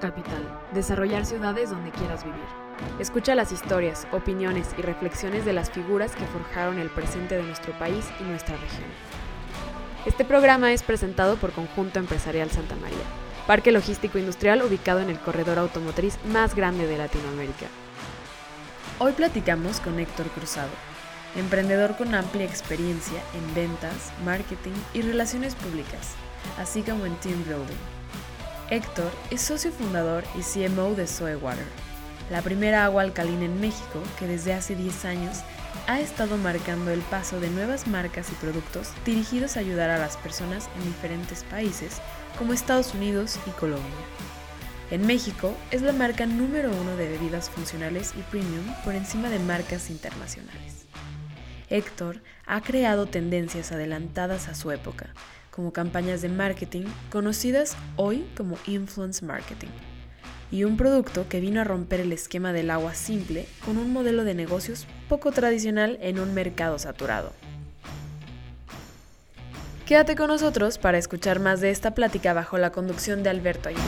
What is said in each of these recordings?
Capital. Desarrollar ciudades donde quieras vivir. Escucha las historias, opiniones y reflexiones de las figuras que forjaron el presente de nuestro país y nuestra región. Este programa es presentado por Conjunto Empresarial Santa María, parque logístico industrial ubicado en el corredor automotriz más grande de Latinoamérica. Hoy platicamos con Héctor Cruzado, emprendedor con amplia experiencia en ventas, marketing y relaciones públicas, así como en team building. Héctor es socio fundador y CMO de Soy Water, la primera agua alcalina en México que desde hace 10 años ha estado marcando el paso de nuevas marcas y productos dirigidos a ayudar a las personas en diferentes países como Estados Unidos y Colombia. En México es la marca número uno de bebidas funcionales y premium por encima de marcas internacionales. Héctor ha creado tendencias adelantadas a su época, como campañas de marketing conocidas hoy como influence marketing, y un producto que vino a romper el esquema del agua simple con un modelo de negocios poco tradicional en un mercado saturado. Quédate con nosotros para escuchar más de esta plática bajo la conducción de Alberto Aguilar.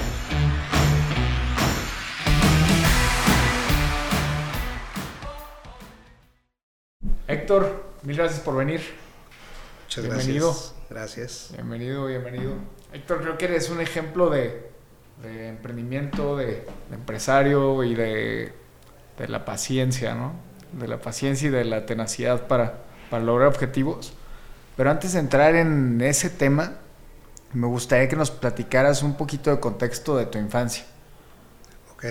Héctor, mil gracias por venir. Muchas Bienvenido. gracias. Gracias. Bienvenido, bienvenido. Héctor, creo que eres un ejemplo de, de emprendimiento, de, de empresario y de, de la paciencia, ¿no? De la paciencia y de la tenacidad para, para lograr objetivos. Pero antes de entrar en ese tema, me gustaría que nos platicaras un poquito de contexto de tu infancia, Ok.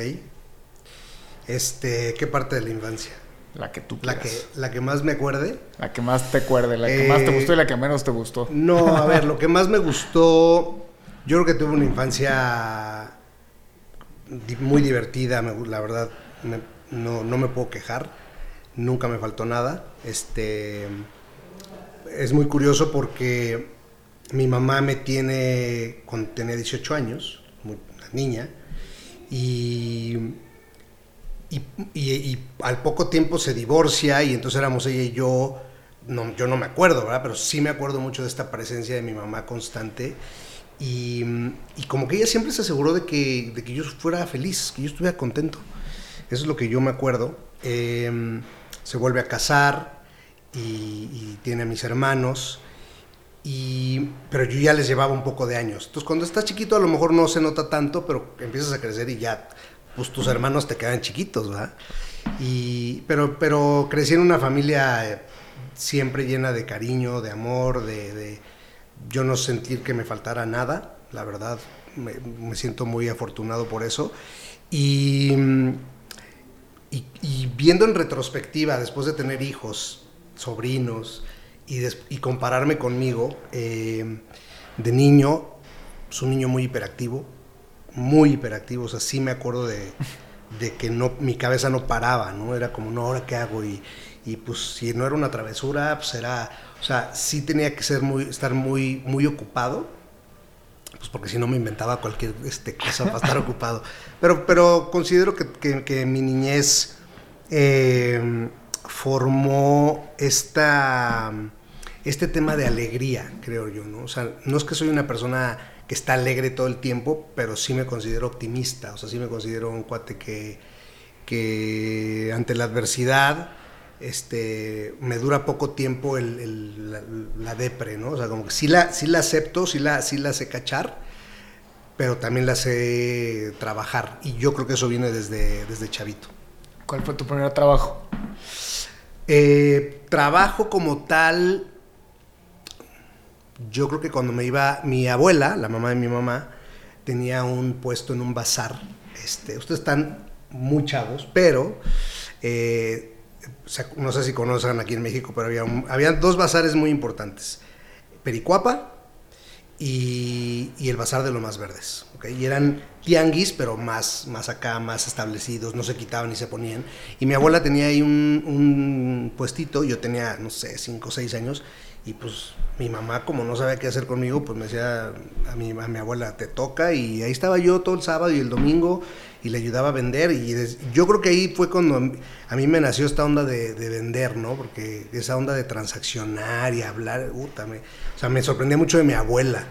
Este, ¿qué parte de la infancia? La que tú La quieras. que, la que más me acuerde. La que más te acuerde, la que más te gustó y la que menos te gustó. No, a ver, lo que más me gustó, yo creo que tuve una infancia muy divertida, me la verdad, me- no, no me puedo quejar, nunca me faltó nada. Este, es muy curioso porque mi mamá me tiene, cuando tenía 18 años, muy, una niña, y y, al poco tiempo se divorcia y entonces éramos ella y yo, yo no me acuerdo, ¿verdad? Pero sí me acuerdo mucho de esta presencia de mi mamá constante y, y como que ella siempre se aseguró de que, de que yo fuera feliz, que yo estuviera contento. Eso es lo que yo me acuerdo. Eh, se vuelve a casar y, y tiene a mis hermanos. Y, pero yo ya les llevaba un poco de años. Entonces, cuando estás chiquito, a lo mejor no se nota tanto, pero empiezas a crecer y ya, pues tus hermanos te quedan chiquitos, ¿verdad? Y, pero, pero crecí en una familia eh, siempre llena de cariño, de amor, de, yo no sentir que me faltara nada, la verdad, me, siento muy afortunado por eso. Y, y, viendo en retrospectiva, después de tener hijos, sobrinos, y, des- compararme conmigo, eh, de niño, es un niño muy hiperactivo, muy hiperactivo, o sea, sí me acuerdo de, de que no, mi cabeza no paraba, ¿no? Era como, no, ¿ahora qué hago? Y, y pues si no era una travesura, pues era, o sea, sí tenía que ser muy, estar muy, muy ocupado, pues porque si no me inventaba cualquier este, cosa para estar ocupado. Pero, pero considero que, que- que mi niñez eh, formó esta, este tema de alegría, creo yo, ¿no? O sea, no es que soy una persona que está alegre todo el tiempo, pero sí me considero optimista, o sea, sí me considero un cuate que, que ante la adversidad este, me dura poco tiempo el, el- la, la depre, ¿no? O sea, como que sí la, sí la acepto, sí la, sí la sé cachar, pero también la sé trabajar. Y yo creo que eso viene desde, desde chavito. ¿Cuál fue tu primer trabajo? Eh, trabajo como tal, yo creo que cuando me iba, mi abuela, la mamá de mi mamá, tenía un puesto en un bazar. Este, ustedes están muy chavos, pero eh, no sé si conocen aquí en México, pero había, había dos bazares muy importantes. Pericuapa y, y el Bazar de los Más Verdes. ¿ok? Y eran tianguis, pero más, más acá, más establecidos, no se quitaban ni se ponían. Y mi abuela tenía ahí un, un puestito, yo tenía, no sé, 5 o 6 años, y pues mi mamá, como no sabía qué hacer conmigo, pues me decía a mi, a mi abuela, te toca, y ahí estaba yo todo el sábado y el domingo, y le ayudaba a vender, y yo creo que ahí fue cuando a mí me nació esta onda de, de vender, ¿no? Porque esa onda de transaccionar y hablar, puta, me- o sea, me sorprendía mucho de mi abuela.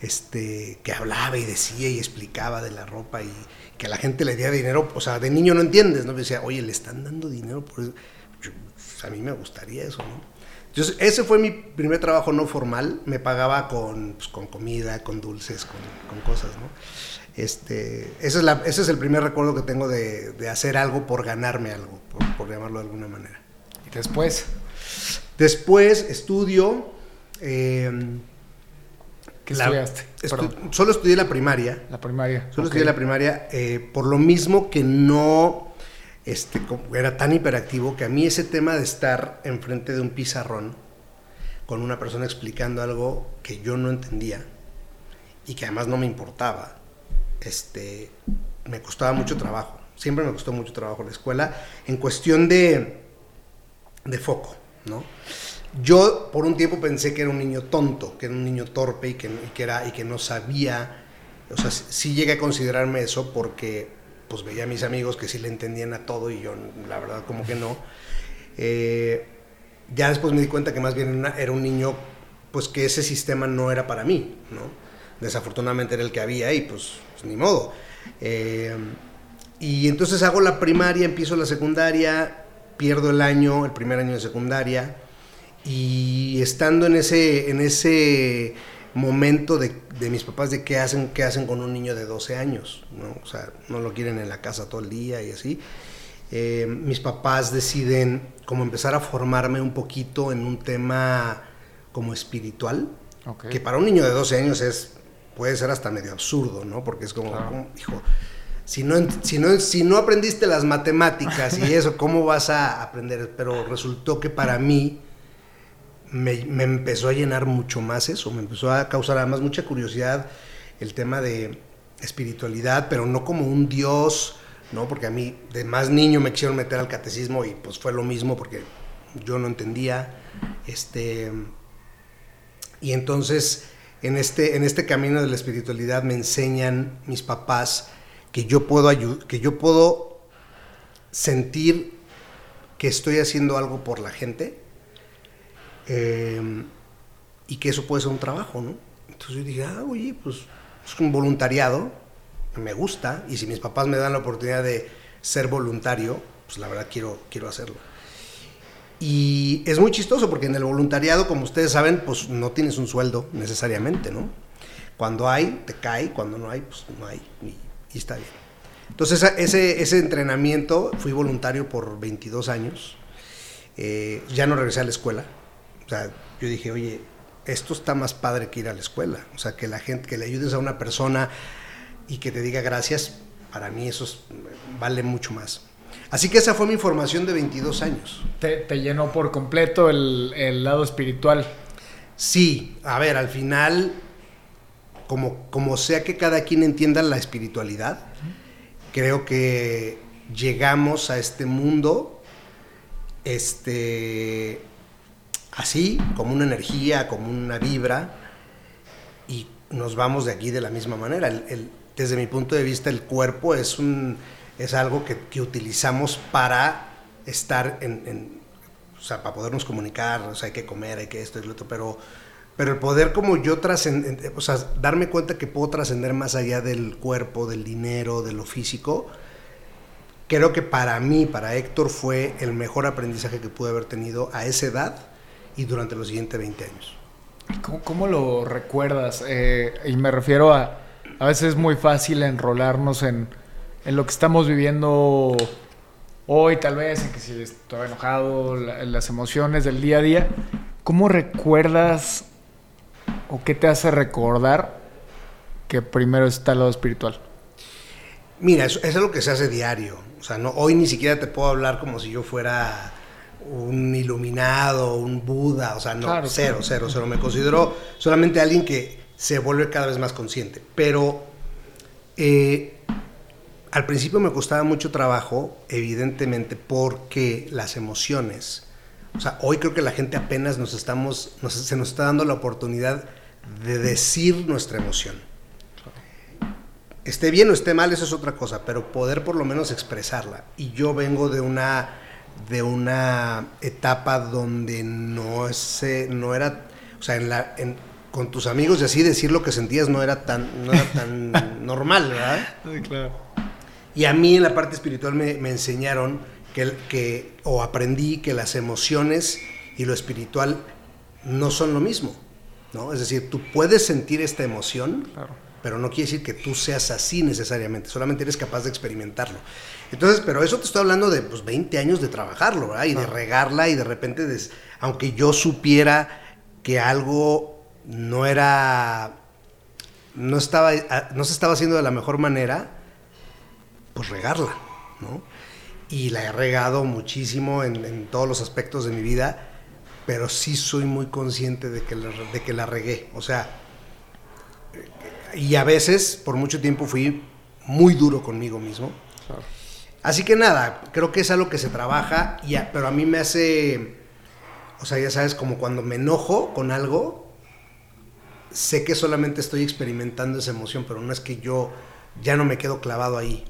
este, que hablaba y decía y explicaba de la ropa y que a la gente le diera dinero, o sea, de niño no entiendes, ¿no? Me decía, oye, le están dando dinero por eso. Pues, a mí me gustaría eso, ¿no? Entonces, ese fue mi primer trabajo no formal, me pagaba con, pues, con comida, con dulces, con, con cosas, ¿no? Este, ese, es la, ese es el primer recuerdo que tengo de, de hacer algo por ganarme algo, por, por, llamarlo de alguna manera. ¿Y después? Después estudio... Eh, ¿Qué estudiaste? Estu solo estudié la primaria. La primaria. Solo okay. estudié la primaria, eh, por lo mismo que no este, era tan hiperactivo que a mí ese tema de estar enfrente de un pizarrón con una persona explicando algo que yo no entendía y que además no me importaba, este, me costaba mucho trabajo. Siempre me costó mucho trabajo la escuela en cuestión de, de foco, ¿no? Yo por un tiempo pensé que era un niño tonto, que era un niño torpe y que, y que, era, y que no sabía, o sea, sí llegué a considerarme eso porque pues veía a mis amigos que sí le entendían a todo y yo la verdad como que no. Eh, ya después me di cuenta que más bien era un niño pues que ese sistema no era para mí, ¿no? Desafortunadamente era el que había y pues, pues ni modo. Eh, y entonces hago la primaria, empiezo la secundaria, pierdo el año, el primer año de secundaria y estando en ese, en ese momento de, de, mis papás de qué hacen, qué hacen con un niño de 12 años, ¿no? O sea, no lo quieren en la casa todo el día y así. Eh, mis papás deciden como empezar a formarme un poquito en un tema como espiritual, okay. que para un niño de 12 años es, puede ser hasta medio absurdo, ¿no? Porque es como, claro. como hijo, si no, si, no, si no aprendiste las matemáticas y eso, ¿cómo vas a aprender? Pero resultó que para mí me, empezó a llenar mucho más eso, me empezó a causar además mucha curiosidad el tema de espiritualidad, pero no como un dios, ¿no? Porque a mí de más niño me quisieron meter al catecismo y pues fue lo mismo porque yo no entendía, este, y entonces en este, en este camino de la espiritualidad me enseñan mis papás que yo puedo que yo puedo sentir que estoy haciendo algo por la gente eh, y que eso puede ser un trabajo, ¿no? Entonces yo dije, ah, oye, pues es un voluntariado, me gusta, y si mis papás me dan la oportunidad de ser voluntario, pues la verdad quiero, quiero hacerlo. Y es muy chistoso porque en el voluntariado, como ustedes saben, pues no tienes un sueldo necesariamente, ¿no? Cuando hay, te cae, cuando no hay, pues no hay, y, y está bien. Entonces ese, ese entrenamiento, fui voluntario por 22 años, eh, ya no regresé a la escuela, o sea, yo dije, oye, esto está más padre que ir a la escuela. O sea, que la gente, que le ayudes a una persona y que te diga gracias, para mí eso es, vale mucho más. Así que esa fue mi formación de 22 años. ¿Te, te llenó por completo el, el, lado espiritual? Sí, a ver, al final, como, como sea que cada quien entienda la espiritualidad, creo que llegamos a este mundo este, así, como una energía, como una vibra, y nos vamos de aquí de la misma manera. Desde mi punto de vista, el cuerpo es, un, es algo que, utilizamos para estar en, en, o sea, para podernos comunicar, o sea, hay que comer, hay que esto y lo otro, pero, pero el poder como yo trascender, o sea, darme cuenta que puedo trascender más allá del cuerpo, del dinero, de lo físico, creo que para mí, para Héctor, fue el mejor aprendizaje que pude haber tenido a esa edad y durante los siguientes 20 años. ¿Cómo, cómo lo recuerdas? Eh, y me refiero a, a veces es muy fácil enrolarnos en, en, lo que estamos viviendo hoy, tal vez, en que si estoy enojado, la, las emociones del día a día. ¿Cómo recuerdas o qué te hace recordar que primero está el lado espiritual? Mira, eso, eso es lo que se hace diario. O sea, no, hoy ni siquiera te puedo hablar como si yo fuera un iluminado, un Buda, o sea, no, claro, cero, cero, cero. Me considero solamente alguien que se vuelve cada vez más consciente. Pero eh, al principio me costaba mucho trabajo, evidentemente, porque las emociones, o sea, hoy creo que la gente apenas nos estamos, nos, se nos está dando la oportunidad de decir nuestra emoción. Esté bien o esté mal, eso es otra cosa, pero poder por lo menos expresarla. Y yo vengo de una de una etapa donde no, se, no era, o sea, en la, en, con tus amigos y así decir lo que sentías no era tan, no era tan normal, ¿verdad? Sí, claro. Y a mí en la parte espiritual me, me enseñaron que, que, o aprendí que las emociones y lo espiritual no son lo mismo, ¿no? Es decir, tú puedes sentir esta emoción, Claro. pero no quiere decir que tú seas así necesariamente, solamente eres capaz de experimentarlo. Entonces, pero eso te estoy hablando de pues, 20 años de trabajarlo, ¿verdad? Y de regarla y de repente, des- aunque yo supiera que algo no era, no estaba, no se estaba haciendo de la mejor manera, pues regarla, ¿no? Y la he regado muchísimo en, en todos los aspectos de mi vida, pero sí soy muy consciente de que la, de que la regué. O sea, y a veces, por mucho tiempo, fui muy duro conmigo mismo. Claro. Así que nada, creo que es algo que se trabaja, y a- pero a mí me hace, o sea, ya sabes, como cuando me enojo con algo, sé que solamente estoy experimentando esa emoción, pero no es que yo ya no me quedo clavado ahí.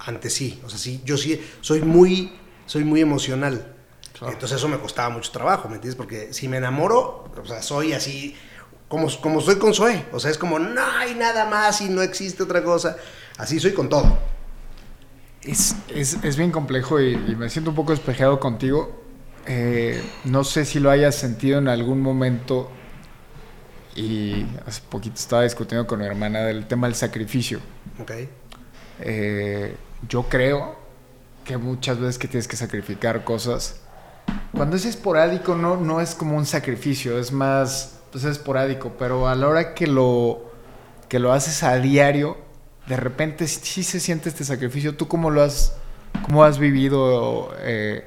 Antes sí, o sea, sí, yo sí soy muy, soy muy emocional. Claro. Entonces eso me costaba mucho trabajo, ¿me entiendes? Porque si me enamoro, o sea, soy así, como, como soy con Zoe. O sea, es como, no hay nada más y no existe otra cosa. Así soy con todo. Es, es, es bien complejo y, y me siento un poco despejado contigo. Eh, no sé si lo hayas sentido en algún momento y hace poquito estaba discutiendo con mi hermana del tema del sacrificio. ¿Ok? Eh, yo creo que muchas veces que tienes que sacrificar cosas, cuando es esporádico no, no es como un sacrificio, es más, pues es esporádico, pero a la hora que lo, que lo haces a diario, de repente sí, se siente este sacrificio. ¿Tú cómo lo has, cómo has vivido eh,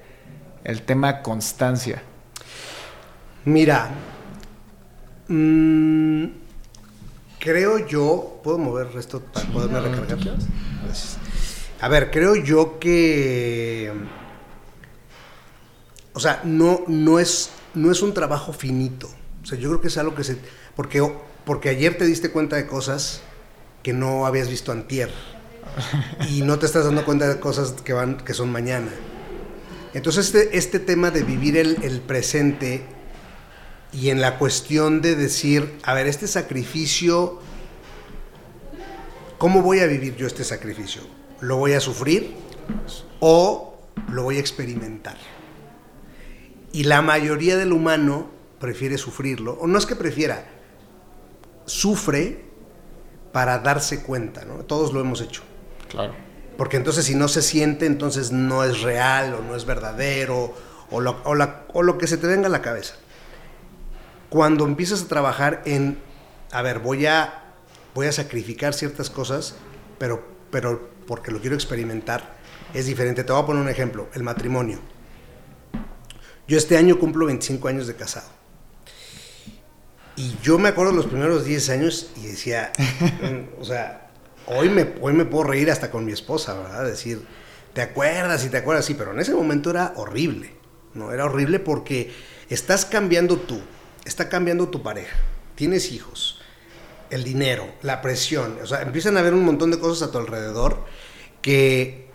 el tema constancia? Mira, mm, creo yo, ¿puedo mover esto para poderme recargar? A ver, creo yo que, o sea, no, no, es, no es un trabajo finito. O sea, yo creo que es algo que se, porque, porque ayer te diste cuenta de cosas que no habías visto antier y no te estás dando cuenta de cosas que van, que son mañana. Entonces este, este tema de vivir el, el presente y en la cuestión de decir, a ver, este sacrificio, ¿cómo voy a vivir yo este sacrificio? ¿Lo voy a sufrir o lo voy a experimentar? Y la mayoría del humano prefiere sufrirlo, o no es que prefiera, sufre para darse cuenta, ¿no? Todos lo hemos hecho. Claro. Porque entonces si no se siente, entonces no es real o no es verdadero o lo, o la- o lo que se te venga a la cabeza. Cuando empiezas a trabajar en, a ver, voy a, voy a sacrificar ciertas cosas, pero, pero porque lo quiero experimentar, es diferente. Te voy a poner un ejemplo, el matrimonio. Yo este año cumplo 25 años de casado. Y yo me acuerdo los primeros 10 años y decía, mm, o sea, hoy me, hoy me puedo reír hasta con mi esposa, ¿verdad? Decir, ¿te acuerdas? Y te acuerdas, sí, pero en ese momento era horrible, ¿no? Era horrible porque estás cambiando tú, está cambiando tu pareja, tienes hijos, el dinero, la presión, o sea, empiezan a haber un montón de cosas a tu alrededor que,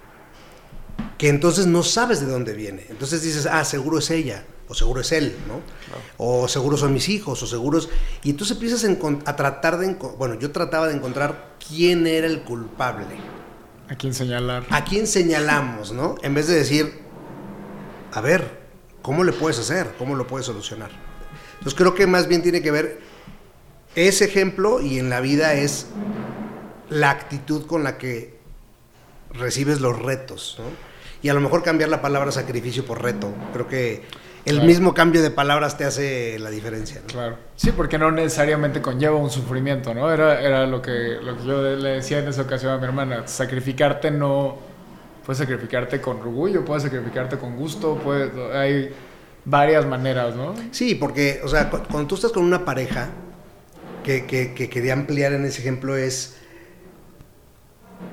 que entonces no sabes de dónde viene. Entonces dices, ah, seguro es ella, o seguro es él, ¿no? O seguro son mis hijos, o seguros... Y entonces empiezas a, tratar de... Bueno, yo trataba de encontrar quién era el culpable. ¿A quién señalar? ¿A quién señalamos, no? En vez de decir, a ver, ¿cómo le puedes hacer? ¿Cómo lo puedes solucionar? Entonces creo que más bien tiene que ver ese ejemplo y en la vida es la actitud con la que recibes los retos, ¿no? Y a lo mejor cambiar la palabra sacrificio por reto. Creo que el Claro. mismo cambio de palabras te hace la diferencia, ¿no? Claro. Sí, porque no necesariamente conlleva un sufrimiento, ¿no? Era, era lo, que, lo que yo le decía en esa ocasión a mi hermana. Sacrificarte no... Puedes sacrificarte con orgullo, puedes sacrificarte con gusto, puedes, hay varias maneras, ¿no? Sí, porque, o sea, cu- cuando tú estás con una pareja, que, que, que quería ampliar en ese ejemplo es,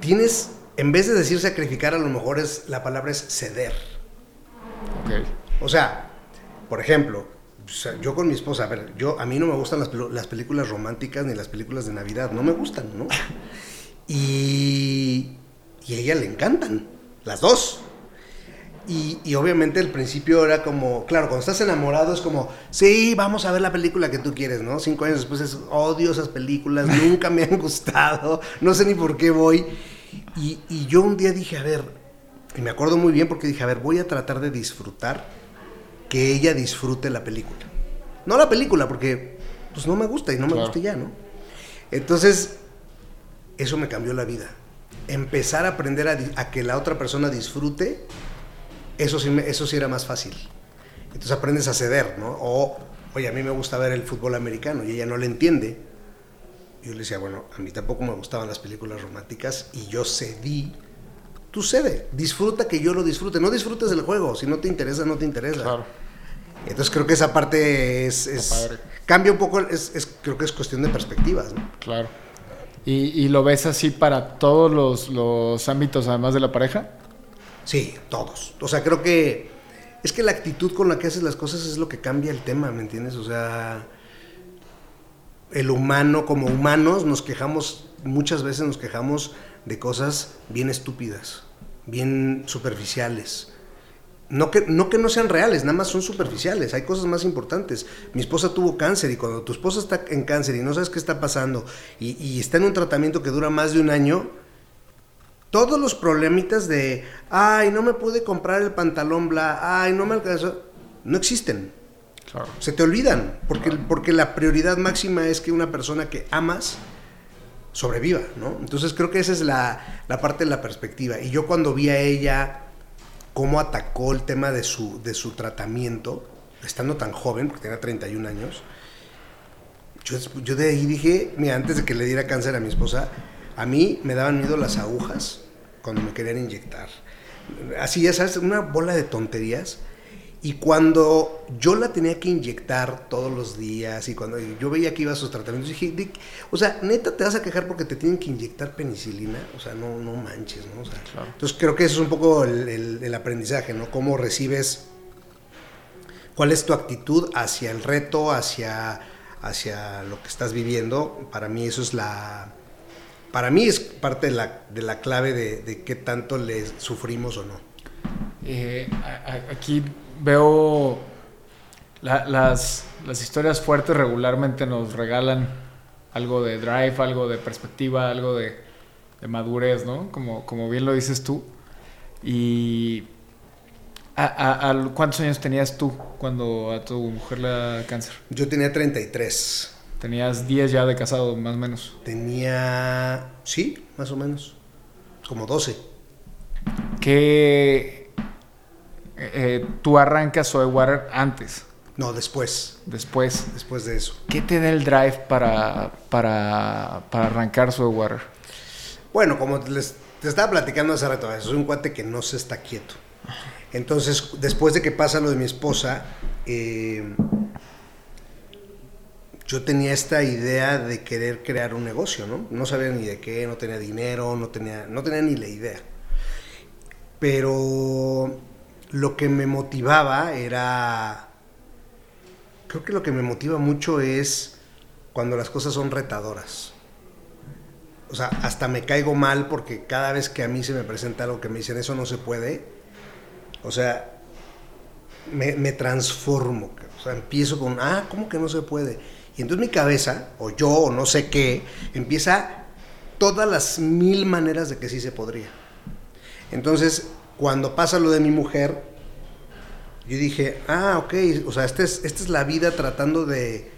tienes, en vez de decir sacrificar, a lo mejor es, la palabra es ceder. Ok. O sea, por ejemplo, o sea, yo con mi esposa, a ver, yo, a mí no me gustan las, películas románticas ni las películas de Navidad, no me gustan, ¿no? Y, y a ella le encantan, las dos. Y, y, obviamente el principio era como, claro, cuando estás enamorado es como, sí, vamos a ver la película que tú quieres, ¿no? Cinco años después es, odio esas películas, nunca me han gustado, no sé ni por qué voy. Y, y, yo un día dije, a ver, y me acuerdo muy bien porque dije, a ver, voy a tratar de disfrutar, que ella disfrute la película. No la película, porque pues no me gusta y no me claro. gusta ya, ¿no? Entonces, eso me cambió la vida. Empezar a aprender a, a que la otra persona disfrute eso sí, me, eso sí era más fácil. Entonces aprendes a ceder, ¿no? O, oye, a mí me gusta ver el fútbol americano y ella no le entiende. Yo le decía, bueno, a mí tampoco me gustaban las películas románticas y yo cedí. Tú cede, disfruta que yo lo disfrute. No disfrutes del juego, si no te interesa, no te interesa. Claro. Entonces creo que esa parte es... es cambia un poco, es, es, creo que es cuestión de perspectivas, ¿no? Claro. ¿Y, y lo ves así para todos los, los ámbitos, además de la pareja? Sí, todos. O sea, creo que es que la actitud con la que haces las cosas es lo que cambia el tema, ¿me entiendes? O sea, el humano, como humanos, nos quejamos, muchas veces nos quejamos de cosas bien estúpidas, bien superficiales. No que, no que no sean reales, nada más son superficiales, hay cosas más importantes. Mi esposa tuvo cáncer y cuando tu esposa está en cáncer y no sabes qué está pasando y, y está en un tratamiento que dura más de un año, todos los problemitas de, ay, no me pude comprar el pantalón bla, ay, no me alcanzó, no existen. Claro. Se te olvidan, porque, porque la prioridad máxima es que una persona que amas sobreviva, ¿no? Entonces creo que esa es la, la parte de la perspectiva. Y yo cuando vi a ella cómo atacó el tema de su, de su tratamiento, estando tan joven, porque tenía 31 años, yo, yo de ahí dije, mira, antes de que le diera cáncer a mi esposa, a mí me daban miedo las agujas cuando me querían inyectar. Así, ya sabes, una bola de tonterías. Y cuando yo la tenía que inyectar todos los días y cuando yo veía que iba a sus tratamientos, dije, o sea, neta te vas a quejar porque te tienen que inyectar penicilina, o sea, no, no manches, ¿no? O sea, claro. Entonces creo que eso es un poco el, el, el, aprendizaje, ¿no? Cómo recibes, cuál es tu actitud hacia el reto, hacia, hacia lo que estás viviendo. Para mí eso es la, para mí es parte de la, de la clave de, de qué tanto le sufrimos o no. Eh, aquí veo la, las, las historias fuertes regularmente nos regalan algo de drive, algo de perspectiva, algo de, de madurez, ¿no? Como, como bien lo dices tú. Y ¿a, a, a, ¿cuántos años tenías tú cuando a tu mujer le da cáncer? Yo tenía 33. Tenías 10 ya de casado, más o menos. Tenía, sí, más o menos. Como 12. ¿Qué... Eh, tú arrancas Water antes? No, después. Después. Después de eso. ¿Qué te da el drive para, para, para arrancar Water? Bueno, como les, te estaba platicando hace rato, soy un cuate que no se está quieto. Entonces, después de que pasa lo de mi esposa, eh, yo tenía esta idea de querer crear un negocio, ¿no? No sabía ni de qué, no tenía dinero, no tenía, no tenía ni la idea. Pero lo que me motivaba era, creo que lo que me motiva mucho es cuando las cosas son retadoras. O sea, hasta me caigo mal porque cada vez que a mí se me presenta algo que me dicen eso no se puede, o sea, me, transformo. O sea, empiezo con, ah, ¿cómo que no se puede? Y entonces mi cabeza, o yo, o no sé qué, empieza todas las mil maneras de que sí se podría. Entonces, cuando pasa lo de mi mujer, yo dije, ah, ok, o sea, esta es, esta es la vida tratando de,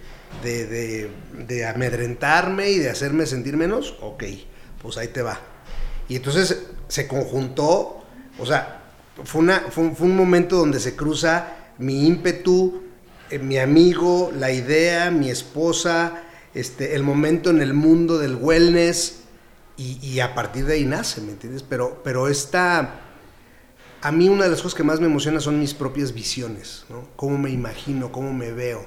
de, de, amedrentarme y de hacerme sentir menos, ok, pues ahí te va. Y entonces se conjuntó, o sea, fue, una, fue un momento donde se cruza mi ímpetu, eh, mi amigo, la idea, mi esposa, este, el momento en el mundo del wellness y, y, a partir de ahí nace, ¿me entiendes? Pero, pero esta, a mí una de las cosas que más me emociona son mis propias visiones, ¿no? Cómo me imagino, cómo me veo.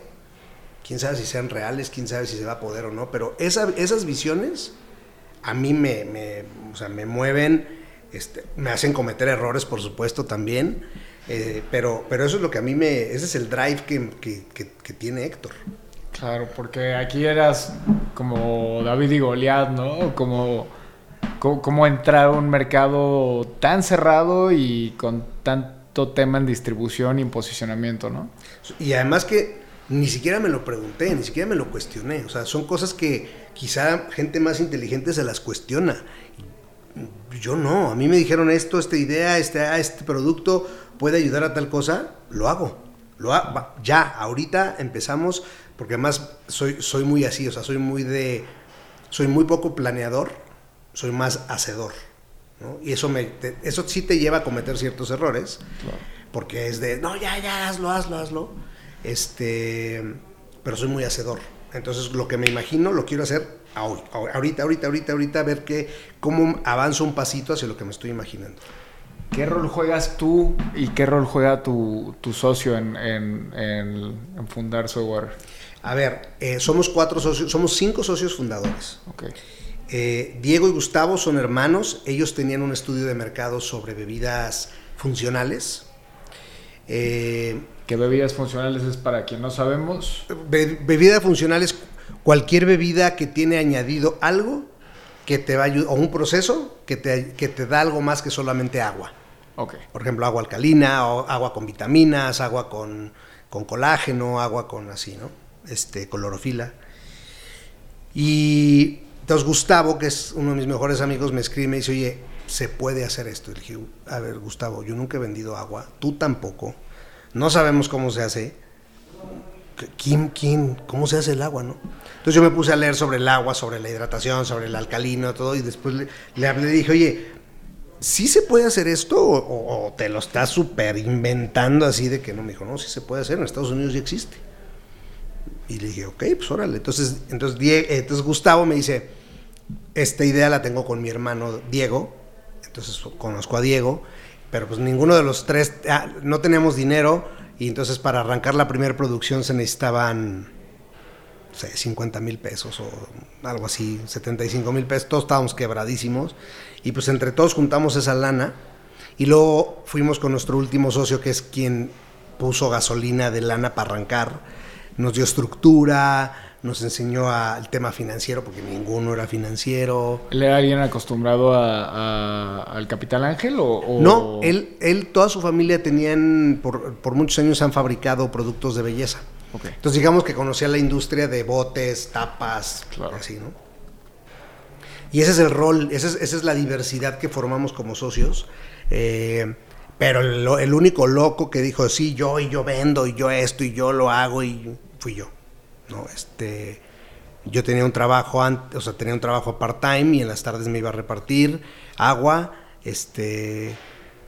Quién sabe si sean reales, quién sabe si se va a poder o no, pero esa, esas visiones a mí me, o sea, me mueven, este, me hacen cometer errores, por supuesto, también eh, pero, pero eso es lo que a mí me. Ese es el drive que tiene Héctor. Claro, porque aquí eras como David y Goliat, ¿no? Como, como, entrar a un mercado tan cerrado y con tan tanto tema en distribución y en posicionamiento, ¿no? Y además que ni siquiera me lo pregunté, ni siquiera me lo cuestioné. O sea, son cosas que quizá gente más inteligente se las cuestiona. Yo no, a mí me dijeron esto, esta idea, este, ah, este producto puede ayudar a tal cosa, lo hago. Lo ha- ya, ahorita empezamos, porque además soy, soy muy así, o sea, soy muy de, soy muy poco planeador, soy más hacedor. ¿no? Y eso, me, te- eso sí te lleva a cometer ciertos errores, porque es de, no, ya, ya, hazlo, hazlo, hazlo. Este, pero soy muy hacedor. Entonces, lo que me imagino lo quiero hacer hoy, ahorita, ahorita, ahorita, ahorita, a ver qué, cómo avanzo un pasito hacia lo que me estoy imaginando. ¿Qué rol juegas tú y qué rol juega tu, tu socio en, en, en- en fundar Software? A ver, eh, somos cuatro socios, somos cinco socios fundadores. Ok. Eh, Diego y Gustavo son hermanos. Ellos tenían un estudio de mercado sobre bebidas funcionales. Eh, ¿Qué bebidas funcionales es para quien no sabemos? be- bebida funcional es cualquier bebida que tiene añadido algo que te va a ayudar, o un proceso que te, que te da algo más que solamente agua. Ok. Por ejemplo, agua alcalina, o agua con vitaminas, agua con, con colágeno, agua con así, ¿no? Este, clorofila. Y entonces Gustavo, que es uno de mis mejores amigos, me escribe y me dice, oye, se puede hacer esto. Y dije, a ver, Gustavo, yo nunca he vendido agua, tú tampoco, no sabemos cómo se hace. ¿Quién, quién, cómo se hace el agua, no? Entonces yo me puse a leer sobre el agua, sobre la hidratación, sobre el alcalino, todo, y después le, dije, oye, ¿sí se puede hacer esto o, o- te lo estás súper inventando así de que no? Me dijo, no, sí se puede hacer, en Estados Unidos ya existe. Y le dije, ok, pues órale. Entonces, entonces, Die- eh, entonces Gustavo me dice, esta idea la tengo con mi hermano Diego, entonces conozco a Diego, pero pues ninguno de los tres, ah, no teníamos dinero. Y entonces para arrancar la primera producción se necesitaban, no sé, 50 mil pesos o algo así, 75 mil pesos, todos estábamos quebradísimos. Y pues entre todos juntamos esa lana. Y luego fuimos con nuestro último socio que es quien puso gasolina de lana para arrancar, nos dio estructura, nos enseñó a- el tema financiero porque ninguno era financiero. ¿Él era alguien acostumbrado a- a- al Capital Ángel o...? o- No, él, él, toda su familia tenían, por, por muchos años han fabricado productos de belleza. Entonces digamos que conocía la industria de botes, tapas, Claro. así, ¿no? Y ese es el rol, esa es, esa es la diversidad que formamos como socios. Eh, pero el, único loco que dijo, sí, yo y yo vendo y yo esto y yo lo hago y fui yo. ¿no? Este, yo tenía un trabajo antes, o sea, tenía un trabajo part-time y en las tardes me iba a repartir agua, este,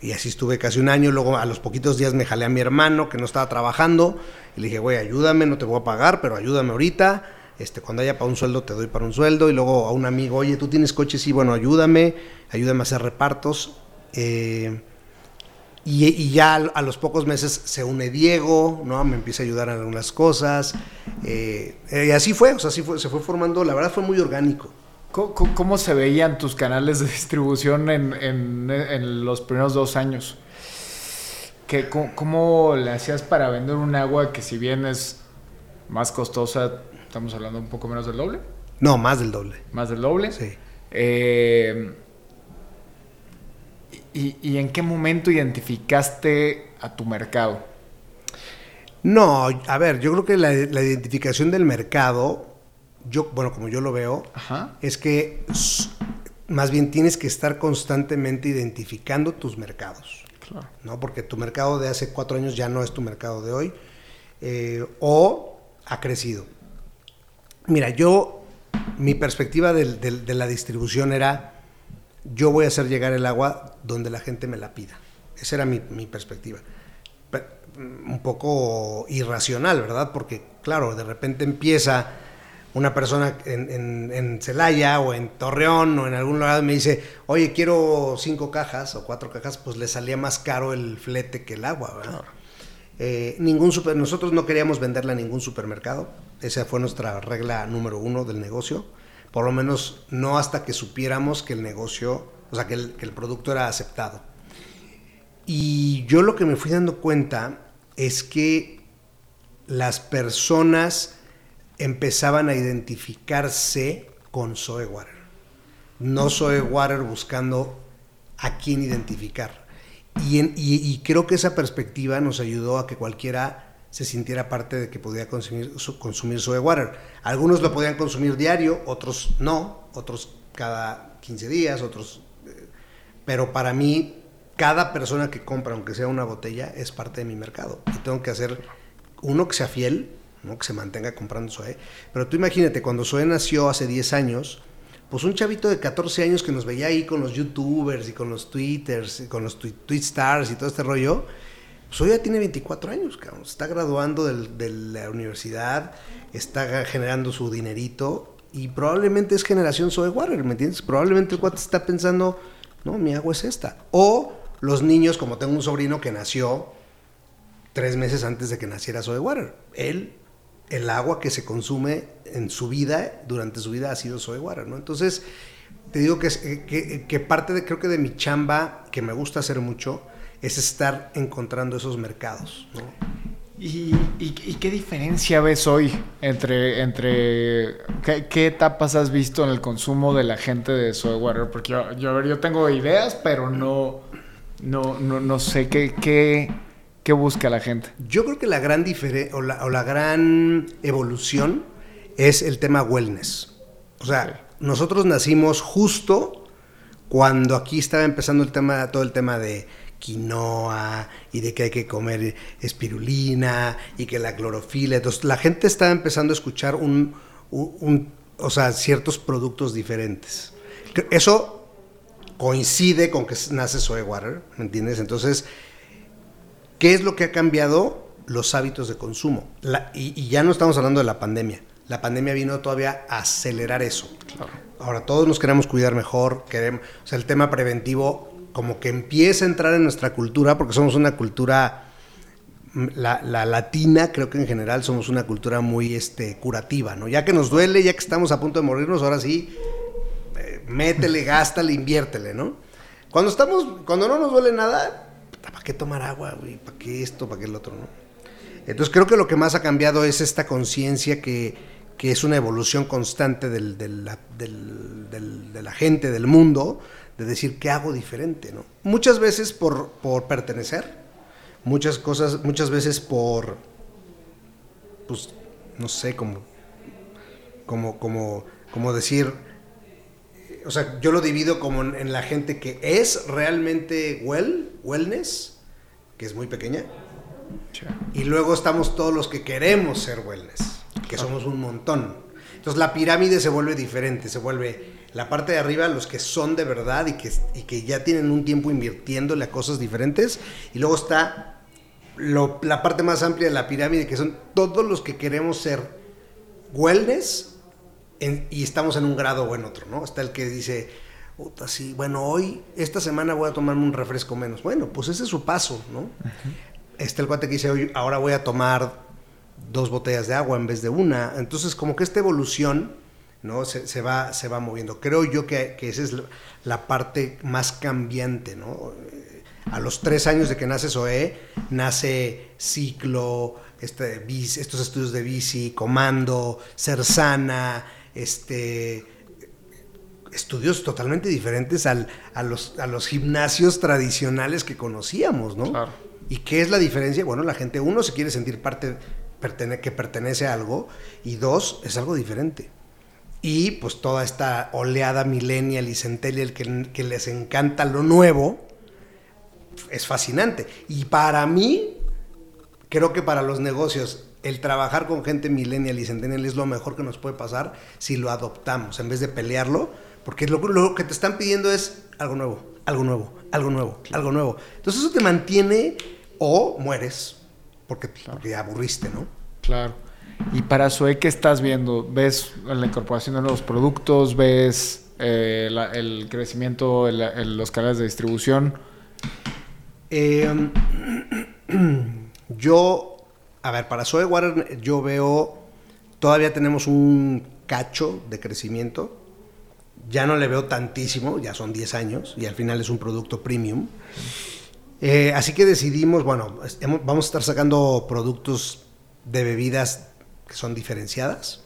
y así estuve casi un año. Luego a los poquitos días me jalé a mi hermano que no estaba trabajando y le dije, güey, ayúdame, no te voy a pagar, pero ayúdame ahorita. Este, cuando haya para un sueldo te doy para un sueldo. Y luego a un amigo, oye, tú tienes coche, sí, bueno, ayúdame, ayúdame a hacer repartos. Eh, y, y ya a los pocos meses se une Diego, ¿no? Me empieza a ayudar en algunas cosas. eh, y así fue, o sea, así fue, se fue formando, la verdad fue muy orgánico. ¿Cómo, cómo- cómo se veían tus canales de distribución en, en- en los primeros dos años? ¿Qué, cómo, cómo le hacías para vender un agua que si bien es más costosa, estamos hablando un poco menos del doble? No, más del doble. ¿Más del doble? Sí. Eh, y, ¿Y en qué momento identificaste a tu mercado? No, a ver, yo creo que la, la identificación del mercado, yo, bueno, como yo lo veo, Ajá. es que más bien tienes que estar constantemente identificando tus mercados. Claro. ¿no? Porque tu mercado de hace cuatro años ya no es tu mercado de hoy, eh, o ha crecido. Mira, yo, mi perspectiva de la distribución era, yo voy a hacer llegar el agua donde la gente me la pida. Esa era mi, mi perspectiva. Pe- un poco irracional, ¿verdad? Porque, claro, de repente empieza una persona en, en- en Celaya o en Torreón o en algún lugar y me dice, oye, quiero cinco cajas o cuatro cajas, pues le salía más caro el flete que el agua, ¿verdad? Eh, ningún super, nosotros no queríamos venderla a ningún supermercado. Esa fue nuestra regla número uno del negocio. Por lo menos no hasta que supiéramos que el negocio, o sea, que el, que el producto era aceptado. Y yo lo que me fui dando cuenta es que las personas empezaban a identificarse con Zoe Water. No Zoe Water buscando a quién identificar. Y, en- y- y creo que esa perspectiva nos ayudó a que cualquiera se sintiera parte de que podía consumir, su- consumir water. Algunos lo podían consumir diario, otros no, otros cada 15 días, otros... eh, Pero para mí, cada persona que compra, aunque sea una botella, es parte de mi mercado. Y tengo que hacer, uno, que sea fiel, ¿no? que se mantenga comprando Zoe. Pero tú imagínate, cuando Zoe nació hace 10 años, pues un chavito de 14 años que nos veía ahí con los youtubers y con los twitters y con los twi- tweetstars y todo este rollo, pues ya tiene 24 años, cabrón. Está graduando de la universidad, está generando su dinerito y probablemente es generación Zoe Water, ¿me entiendes? Probablemente el cuate está pensando, no, mi agua es esta. O los niños, como tengo un sobrino que nació tres meses antes de que naciera Zoe Water. Él, el agua que se consume en su vida, durante su vida, ha sido Zoe Water, ¿no? Entonces, te digo que, eh, que, que parte de, creo que de mi chamba, que me gusta hacer mucho, es estar encontrando esos mercados, ¿no? ¿Y, y- y qué diferencia ves hoy entre, entre ¿qué, qué etapas has visto en el consumo de la gente de soy water? Porque yo, yo, a ver, yo tengo ideas, pero no, no, no, no sé qué, qué, qué busca la gente. Yo creo que la gran diferencia o la, o la gran evolución es el tema wellness. O sea, nosotros nacimos justo cuando aquí estaba empezando el tema, todo el tema de quinoa y de que hay que comer espirulina y que la clorofila. Entonces, la gente estaba empezando a escuchar un, un- un- o sea, ciertos productos diferentes. Eso coincide con que nace Soy Water, ¿me entiendes? Entonces, ¿Qué es lo que ha cambiado? Los hábitos de consumo. La- y, y ya no estamos hablando de la pandemia. La pandemia vino todavía a acelerar eso. Ahora todos nos queremos cuidar mejor, queremos, o sea, el tema preventivo como que empieza a entrar en nuestra cultura, porque somos una cultura, mm, la, la latina, creo que en general somos una cultura muy este, curativa, ¿no? Ya que nos duele, ya que estamos a punto de morirnos, ahora sí, eh, métele, gástale, inviértele, ¿no? Cuando estamos, cuando no nos duele nada, ¿para qué tomar agua, güey? ¿Para qué esto? ¿Para qué el otro, no? Entonces creo que lo que más ha cambiado es esta conciencia que, que es una evolución constante del- del- de la gente, del mundo, de decir qué hago diferente, ¿no? Muchas veces por, por pertenecer, muchas cosas, muchas veces por, pues, no sé, como, como, como, como decir, o sea, yo lo divido como en, en la gente que es realmente well, wellness, que es muy pequeña, y luego estamos todos los que queremos ser wellness, que somos un montón. Entonces la pirámide se vuelve diferente, se vuelve la parte de arriba los que son de verdad y que, y que ya tienen un tiempo invirtiéndole a cosas diferentes, y luego está lo- la parte más amplia de la pirámide, que son todos los que queremos ser wellness en- y estamos en un grado o en otro, ¿no? Está el que dice, puta, sí, bueno, hoy, esta semana voy a tomarme un refresco menos. Bueno, pues ese es su paso, ¿no? Está el cuate que dice, hoy, ahora voy a tomar dos botellas de agua en vez de una. Entonces, como que esta evolución, ¿no? Se, se va, se va moviendo. Creo yo que, que esa es la, parte más cambiante, ¿no? A los tres años de que nace SOE, nace Ciclo, este, estos estudios de bici, Comando, Ser Sana, este, estudios totalmente diferentes al- a, los, a los gimnasios tradicionales que conocíamos, ¿no? Claro. ¿Y qué es la diferencia? Bueno, la gente, uno, se quiere sentir parte pertene- que pertenece a algo, y dos, es algo diferente. Y pues toda esta oleada millennial y centennial que, que les encanta lo nuevo, es fascinante. Y para mí, creo que para los negocios, el trabajar con gente millennial y centennial es lo mejor que nos puede pasar si lo adoptamos, en vez de pelearlo, porque lo, lo que te están pidiendo es algo nuevo, algo nuevo, algo nuevo, algo nuevo. Entonces eso te mantiene o mueres, porque, porque ya aburriste, ¿no? Claro. Y para Zoe, ¿qué estás viendo? ¿Ves la incorporación de nuevos productos? ¿Ves eh, el crecimiento en, los canales de distribución? Eh, yo, a ver, para Zoe Water yo veo, todavía tenemos un cacho de crecimiento. Ya no le veo tantísimo, ya son 10 años y al final es un producto premium. Eh, así que decidimos, bueno, vamos a estar sacando productos de bebidas que son diferenciadas,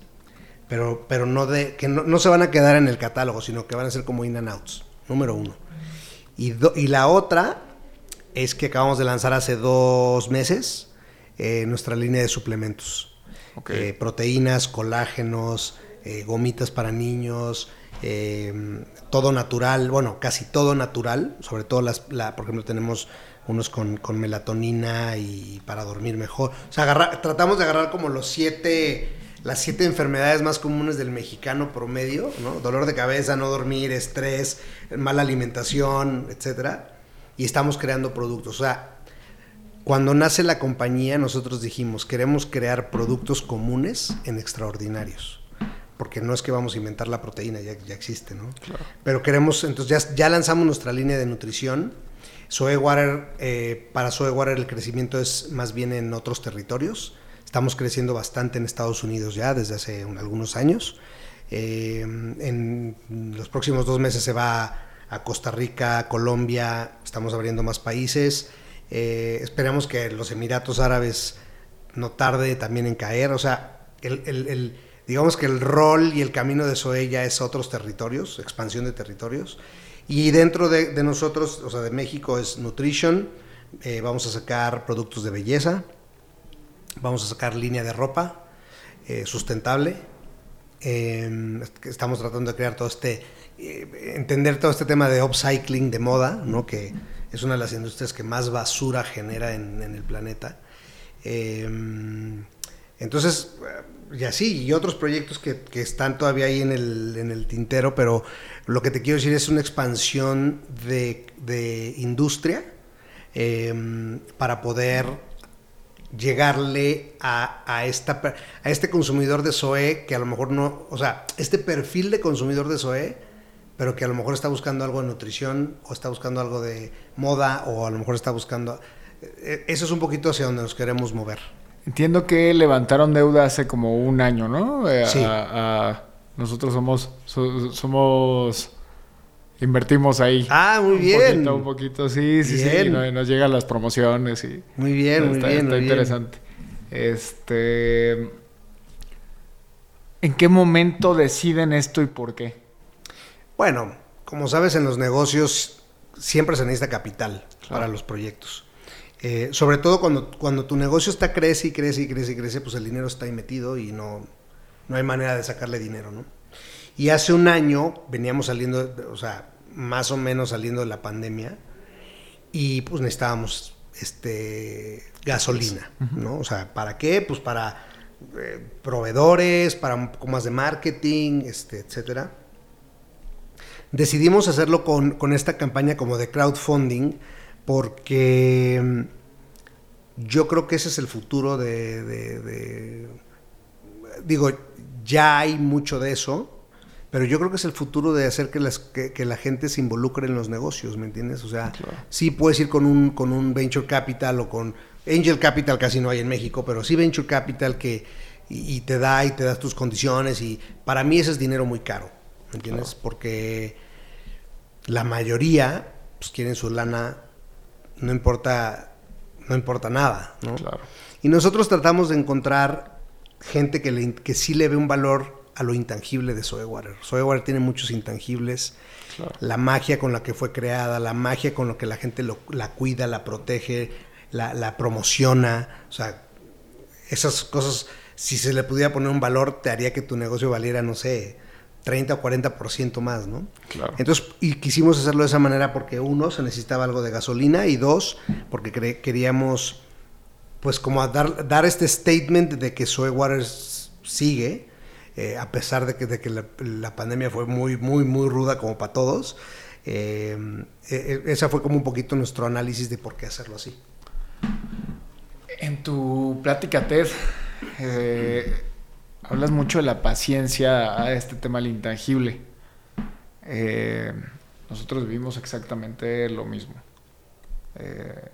pero, pero no, de, que no, no se van a quedar en el catálogo, sino que van a ser como in and outs, número uno. Y, do- y la otra es que acabamos de lanzar hace dos meses eh, nuestra línea de suplementos. Eh, proteínas, colágenos, eh, gomitas para niños, todo natural, bueno, casi todo natural, sobre todo las, por ejemplo, tenemos unos con, melatonina y para dormir mejor. O sea, tratamos de agarrar como los siete, las siete enfermedades más comunes del mexicano promedio, ¿no? Dolor de cabeza, no dormir, estrés, mala alimentación, etcétera. Y estamos creando productos. O sea, cuando nace la compañía, nosotros dijimos, queremos crear productos comunes en extraordinarios. Porque no es que vamos a inventar la proteína, ya, ya existe, ¿no? Claro. Pero queremos, entonces ya, ya lanzamos nuestra línea de nutrición Soewater, eh, para Soewater el crecimiento es más bien en otros territorios. Estamos creciendo bastante en Estados Unidos ya desde hace algunos años. Eh, en los próximos dos meses se va a Costa Rica, Colombia, estamos abriendo más países. Eh, esperamos que los Emiratos Árabes no tarde también en caer. O sea, el, digamos que el rol y el camino de Soe ya es otros territorios, expansión de territorios. Y dentro de, nosotros, o sea, de México es Nutrition, eh, vamos a sacar productos de belleza, vamos a sacar línea de ropa eh, sustentable. Em, estamos tratando de crear todo este, eh, entender todo este tema de upcycling de moda, ¿no? que es una de las industrias que más basura genera en, el planeta. Em, entonces, y así, y otros proyectos que, están todavía ahí en el, en el, tintero, pero lo que te quiero decir es una expansión de, de industria em, para poder llegarle a, a, esta, a este consumidor de SOE que a lo mejor no, o sea, este perfil de consumidor de SOE, pero que a lo mejor está buscando algo de nutrición o está buscando algo de moda o a lo mejor está buscando... E, e, eso es un poquito hacia donde nos queremos mover. Entiendo que levantaron deuda hace como un año, ¿no? Eh, sí. nosotros somos, somos, invertimos ahí. Ah, muy bien. un poquito, sí, sí, sí. Nos, llegan las promociones y. Muy bien, muy bien. Está interesante. Este. ¿En qué momento deciden esto y por qué? Bueno, como sabes, en los negocios siempre se necesita capital para los proyectos. Eh, sobre todo cuando, cuando tu negocio está crece y crece y crece y crece, pues el dinero está ahí metido y no, no hay manera de sacarle dinero, ¿no? Y hace un año veníamos saliendo, o sea, más o menos saliendo de la pandemia y pues necesitábamos este, gasolina, ¿no? O sea, ¿para qué? Pues para eh, proveedores, para un poco más de marketing, este, etcétera. Decidimos hacerlo con, con esta campaña como de crowdfunding, porque mm, yo creo que ese es el futuro de, digo, ya hay mucho de eso, pero yo creo que es el futuro de hacer que, las, que, la gente se involucre en los negocios, ¿me entiendes? O sea, sí puedes ir con un, con un venture capital o con angel capital, casi no hay en México, pero sí venture capital que y, te da y te das tus condiciones y para mí ese es dinero muy caro, ¿me entiendes? Porque la mayoría pues quieren su lana no importa, no importa nada, ¿no? Y nosotros tratamos de encontrar gente que, le, que sí le ve un valor a lo intangible de Soewater. Soewater tiene muchos intangibles. La magia con la que fue creada, la magia con la que la gente la cuida, la protege, la, la, promociona. O sea, esas cosas, si se le pudiera poner un valor, te haría que tu negocio valiera, no sé, 30 o 40% más, ¿no? Claro. Entonces, y quisimos hacerlo de esa manera porque uno, se necesitaba algo de gasolina y dos, porque queríamos, pues como dar, dar este statement de que Soy Waters sigue, eh, a pesar de que, de que la, pandemia fue muy, muy, muy ruda como para todos. Eh, eh, esa fue como un poquito nuestro análisis de por qué hacerlo así. En tu plática, Ted, hablas mucho de la paciencia a este tema del intangible. Eh, nosotros vivimos exactamente lo mismo. Eh,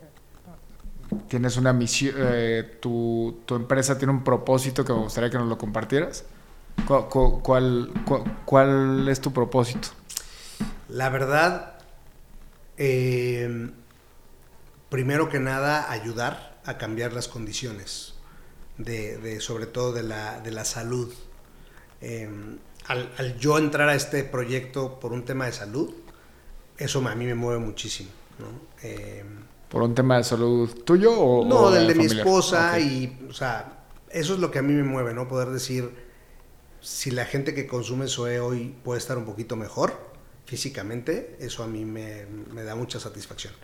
tienes una misión, eh, tu, empresa tiene un propósito que me gustaría que nos lo compartieras. ¿Cuál, cuál, es tu propósito? La verdad, primero que nada, ayudar a cambiar las condiciones de, sobre todo de la, de la salud. Em, al, yo entrar a este proyecto por un tema de salud, eso a mí me mueve muchísimo. Em, ¿Por un tema de salud tuyo o.? No, o del de mi esposa y, o sea, eso es lo que a mí me mueve, ¿no? Poder decir si la gente que consume Zoe hoy puede estar un poquito mejor físicamente, eso a mí me, me da mucha satisfacción.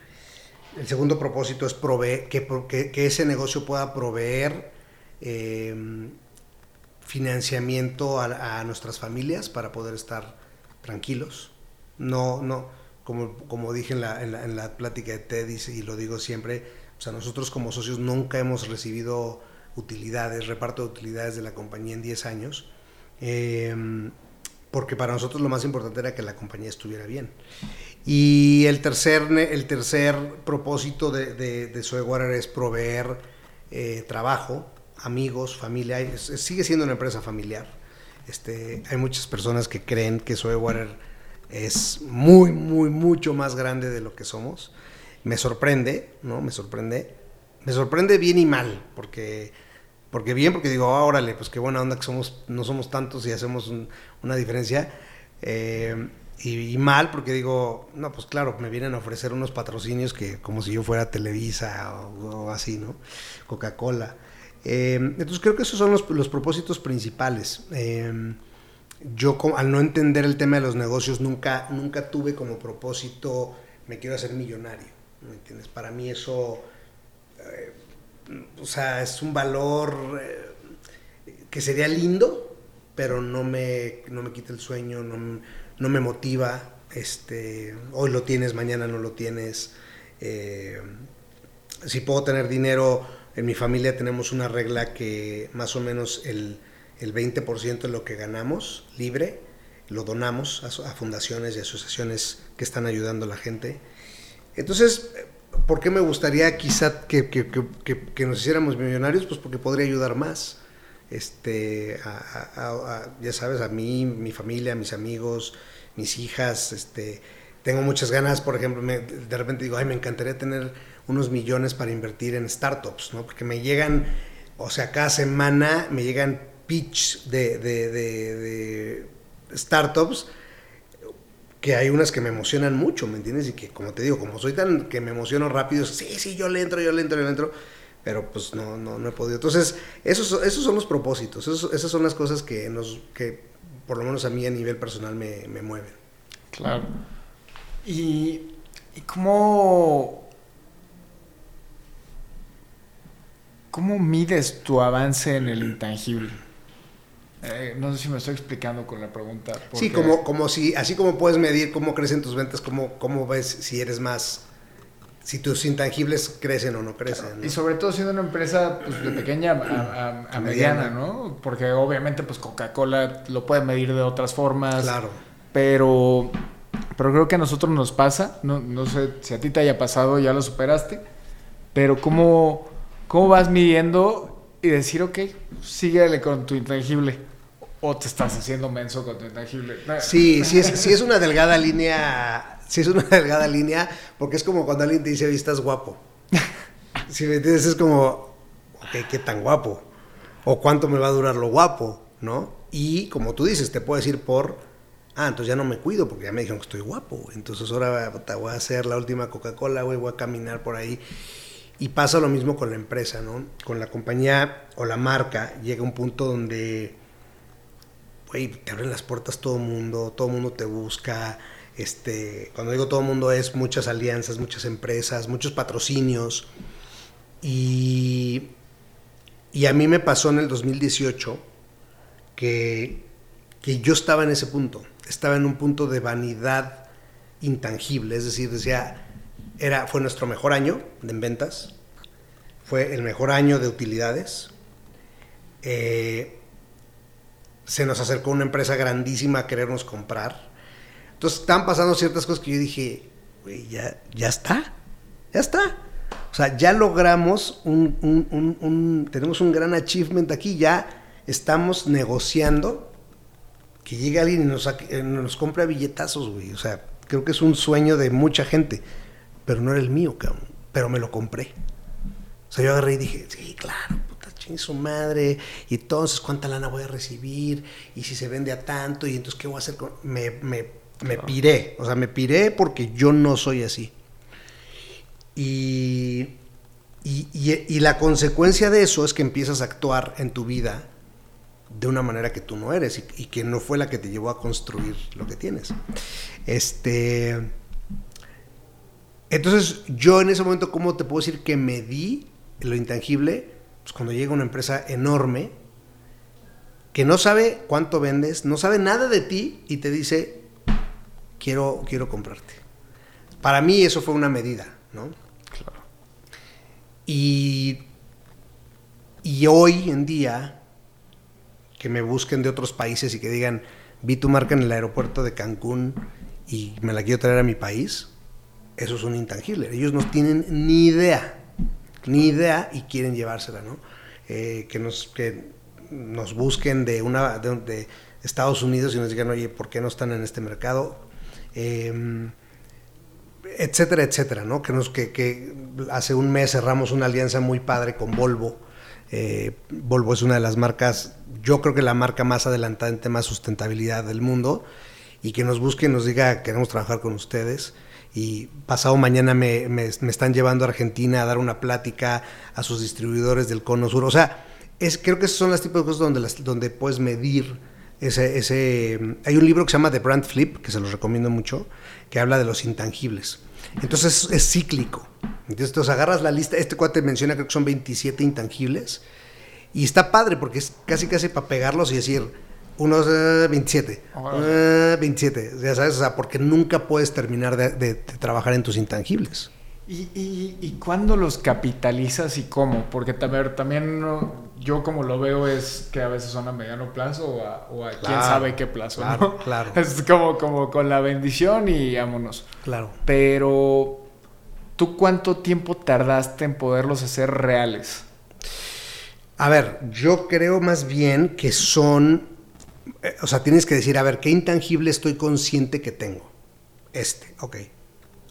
El segundo propósito es proveer, que, pro- que- que ese negocio pueda proveer eh, financiamiento a, nuestras familias para poder estar tranquilos. No, no, como, como dije en la, en, la, plática de TED y, lo digo siempre, o sea, nosotros como socios nunca hemos recibido utilidades, reparto de utilidades de la compañía en 10 años, eh, porque para nosotros lo más importante era que la compañía estuviera bien. Y el tercer, el tercer propósito de, de, de es proveer eh, trabajo, amigos, familia. Sigue siendo una empresa familiar. Este, hay muchas personas que creen que Soewater es muy, muy, mucho más grande de lo que somos. Me sorprende, ¿no? Me sorprende. Me sorprende bien y mal, porque, porque bien, porque digo, ah, órale, pues qué buena onda que somos, no somos tantos y hacemos un- una diferencia. Eh, y, mal, porque digo, no, pues claro, me vienen a ofrecer unos patrocinios que como si yo fuera Televisa o así, ¿no? Coca-Cola. Eh, entonces creo que esos son los, los propósitos principales. Eh, yo al no entender el tema de los negocios nunca, nunca tuve como propósito, me quiero hacer millonario, ¿me entiendes? Para mí eso, eh, o sea, es un valor que sería lindo, pero no me, no me quita el sueño, no, no me motiva. Este, hoy lo tienes, mañana no lo tienes. Si puedo tener dinero, en mi familia tenemos una regla que más o menos el, el 20% de lo que ganamos libre lo donamos a, fundaciones y asociaciones que están ayudando a la gente. Entonces, ¿por qué me gustaría quizá que, que- que- nos hiciéramos millonarios? Pues porque podría ayudar más. Este, ya sabes, a mí, mi familia, mis amigos, mis hijas, este, tengo muchas ganas, por ejemplo, de repente digo, ay, me encantaría tener unos millones para invertir en startups, ¿no? Porque me llegan, o sea, cada semana me llegan pitch de, de- de- de startups que hay unas que me emocionan mucho, ¿me entiendes? Y que, como te digo, como soy tan que me emociono rápido, sí, sí, yo le entro, yo le entro, yo le entro, pero pues no, no, no he podido. Entonces, esos, son- esos son los propósitos, esos- esas son las cosas que, nos, que por lo menos a mí a nivel personal me, me mueven. Claro. ¿Y, y cómo, cómo mides tu avance en el intangible? Eh, no sé si me estoy explicando con la pregunta. Sí, como, como si, así como puedes medir cómo crecen tus ventas, cómo, cómo ves si eres más, si tus intangibles crecen o no crecen. ¿no? Y sobre todo siendo una empresa pues, de pequeña a, a- a A mediana, mediana. ¿no? Porque obviamente pues Coca-Cola lo puede medir de otras formas. Claro. Pero, pero creo que a nosotros nos pasa, no, no sé si a ti te haya pasado, ya lo superaste, pero ¿cómo, cómo vas midiendo y decir, ok, síguele con tu intangible? O te estás haciendo menso con tu intangible. Sí, sí es, sí es una delgada línea, sí es una delgada línea, porque es como cuando alguien te dice, "Oye, estás guapo. Si me entiendes, es como, ok, ¿qué tan guapo? O cuánto me va a durar lo guapo, ¿no? Y como tú dices, te puedo decir por, ah, entonces ya no me cuido porque ya me dijeron que estoy guapo, entonces ahora puta, voy a hacer la última Coca-Cola, güey, voy a caminar por ahí. Y pasa lo mismo con la empresa, ¿no? Con la compañía o la marca llega un punto donde güey, te abren las puertas todo el mundo, todo el mundo te busca. Este, cuando digo todo el mundo es muchas alianzas, muchas empresas, muchos patrocinios. Y, y a mí me pasó en el 2018 que, que yo estaba en ese punto. Estaba en un punto de vanidad intangible, es decir, decía, era, fue nuestro mejor año de en ventas, fue el mejor año de utilidades. Eh, se nos acercó una empresa grandísima a querernos comprar. Entonces estaban pasando ciertas cosas que yo dije, güey, ya, ya está, ya está. O sea, ya logramos un, un- un- un- tenemos un gran achievement aquí, ya estamos negociando que llegue alguien y nos, eh, nos compre a billetazos, güey. O sea, creo que es un sueño de mucha gente, pero no era el mío, cabrón. Pero me lo compré. O sea, yo agarré y dije, sí, claro, puta chingue su madre. Y entonces, ¿cuánta lana voy a recibir? Y si se vende a tanto, y entonces, ¿qué voy a hacer con.? Me, me, me piré. O sea, me piré porque yo no soy así. Y, y, y- y la consecuencia de eso es que empiezas a actuar en tu vida de una manera que tú no eres y, y que no fue la que te llevó a construir lo que tienes. Este. Entonces, yo en ese momento, ¿cómo te puedo decir que me di lo intangible? Pues cuando llega una empresa enorme que no sabe cuánto vendes, no sabe nada de ti y te dice, quiero, quiero comprarte. Para mí eso fue una medida, ¿no? Claro. Y, y hoy en día, que me busquen de otros países y que digan, vi tu marca en el aeropuerto de Cancún y me la quiero traer a mi país, eso es un intangible. Ellos no tienen ni idea, ni idea y quieren llevársela, ¿no? Eh, que, nos, que nos busquen de, una, de, Estados Unidos y nos digan, oye, ¿por qué no están en este mercado? Eh, etcétera, etcétera, ¿no? Que, nos, que, que hace un mes cerramos una alianza muy padre con Volvo. Eh, Volvo es una de las marcas, yo creo que la marca más adelantada en temas de sustentabilidad del mundo, y que nos busque y nos diga, queremos trabajar con ustedes. Y pasado mañana me, me, están llevando a Argentina a dar una plática a sus distribuidores del Cono Sur. O sea, es, creo que esos son los tipos de cosas donde, donde puedes medir ese, ese... Hay un libro que se llama The Brand Flip, que se los recomiendo mucho, que habla de los intangibles. Entonces es, es cíclico. Entonces, entonces agarras la lista, este cuate menciona creo que son 27 intangibles, y está padre porque es casi casi para pegarlos y decir, unos eh, 27, eh, 27, ya sabes, o sea, porque nunca puedes terminar de, de, de trabajar en tus intangibles. ¿Y, y, y cuándo los capitalizas y cómo? Porque también, también no, yo como lo veo es que a veces son a mediano plazo o a, o a quién sabe qué plazo, claro, ¿no? claro. Es como, como con la bendición y vámonos. Claro. Pero, ¿tú cuánto tiempo tardaste en poderlos hacer reales? A ver, yo creo más bien que son, eh, o sea, tienes que decir, a ver, ¿qué intangible estoy consciente que tengo? Este, ok.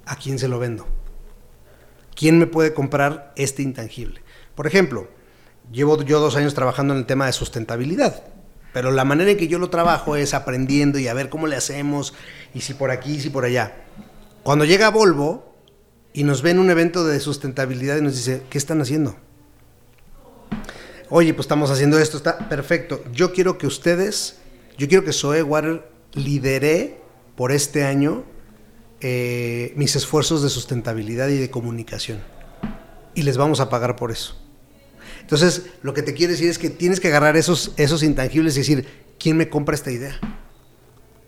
¿A quién se lo vendo? ¿Quién me puede comprar este intangible? Por ejemplo, llevo yo dos años trabajando en el tema de sustentabilidad, pero la manera en que yo lo trabajo es aprendiendo y a ver cómo le hacemos, y si por aquí, y si por allá. Cuando llega Volvo y nos ve en un evento de sustentabilidad y nos dice, ¿qué están haciendo? Oye, pues estamos haciendo esto, está perfecto. Yo quiero que ustedes, yo quiero que Zoe Water lidere por este año eh, mis esfuerzos de sustentabilidad y de comunicación. Y les vamos a pagar por eso. Entonces, lo que te quiero decir es que tienes que agarrar esos, esos intangibles y decir, ¿quién me compra esta idea?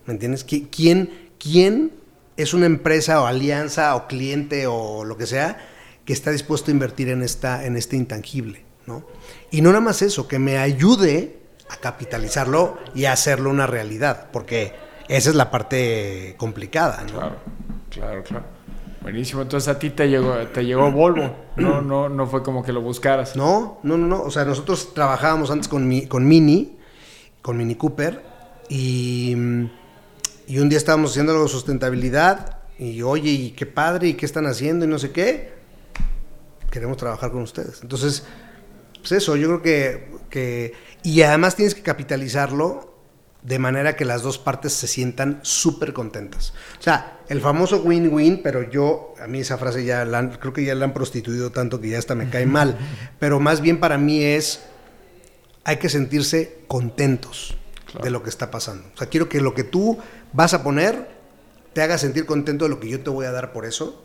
¿Me entiendes? ¿Qui- ¿Quién, ¿Quién es una empresa o alianza o cliente o lo que sea que está dispuesto a invertir en, esta, en este intangible? ¿No? Y no nada más eso, que me ayude a capitalizarlo y a hacerlo una realidad, porque esa es la parte complicada, ¿no? Claro, claro, claro. Buenísimo. Entonces a ti te llegó, te llegó Volvo. No, no, no fue como que lo buscaras. No, no, no, no. O sea, nosotros trabajábamos antes con, mi, con Mini, con Mini Cooper, y, y un día estábamos haciendo algo de sustentabilidad, y oye, y qué padre, y qué están haciendo, y no sé qué. Queremos trabajar con ustedes. Entonces, pues eso, yo creo que, que. Y además tienes que capitalizarlo de manera que las dos partes se sientan súper contentas. O sea, el famoso win-win, pero yo, a mí esa frase ya la han- creo que ya la han prostituido tanto que ya hasta me cae mal. Pero más bien para mí es, hay que sentirse contentos Claro. de lo que está pasando. O sea, quiero que lo que tú vas a poner te haga sentir contento de lo que yo te voy a dar por eso.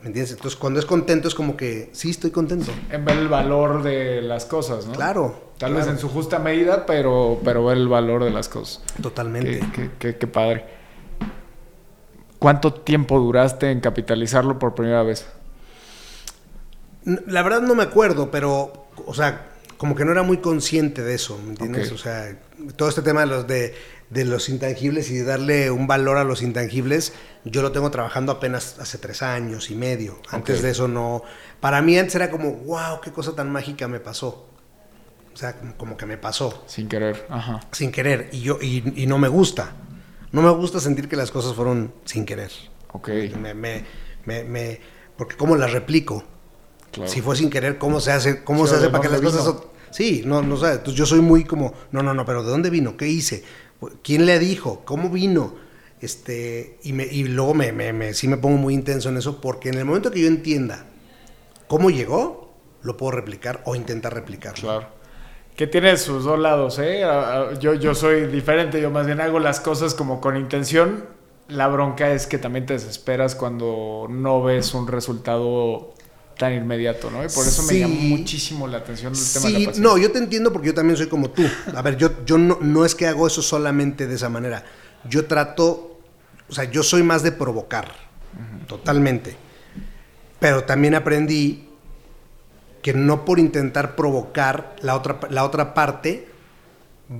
¿Me entiendes? Entonces, cuando es contento es como que, sí, estoy contento. En ver el valor de las cosas, ¿no? Claro. Tal claro, vez en su justa medida, pero, pero ver el valor de las cosas. Totalmente. Qué, qué- qué- qué padre. ¿Cuánto tiempo duraste en capitalizarlo por primera vez? La verdad no me acuerdo, pero, o sea, como que no era muy consciente de eso, ¿me entiendes? O sea, todo este tema de los, de, de los intangibles y de darle un valor a los intangibles, yo lo tengo trabajando apenas hace tres años y medio. Antes de eso no... Para mí antes era como, wow, qué cosa tan mágica me pasó. O sea, como- que me pasó, Sin querer. Ajá. sin querer, y, yo, y, y no me gusta. No me gusta sentir que las cosas fueron sin querer. Ok. Me, me, me, me- porque ¿cómo las replico? Claro. Si fue sin querer, ¿cómo se hace? ¿Cómo se hace ¿de para que las cosas... Sí, no, no sé. Entonces yo soy muy como, no, no, no, pero ¿de dónde vino? ¿Qué hice? ¿Quién le dijo? ¿Cómo vino? Este, y, me, y luego me, sí me pongo muy intenso en eso porque en el momento que yo entienda cómo llegó, lo puedo replicar o intentar replicarlo. Claro. Que tiene sus dos lados, ¿eh? Yo, yo soy diferente, yo más bien hago las cosas como con intención. La bronca es que también te desesperas cuando no ves un resultado tan inmediato, ¿no? Y por eso me Sí. llama muchísimo la atención el tema de la paciencia. no, yo te entiendo porque yo también soy como tú. A ver, yo, yo no, no es que hago eso solamente de esa manera. Yo trato, o sea, yo soy más de provocar, totalmente. Pero también aprendí que no por intentar provocar la otra, la otra parte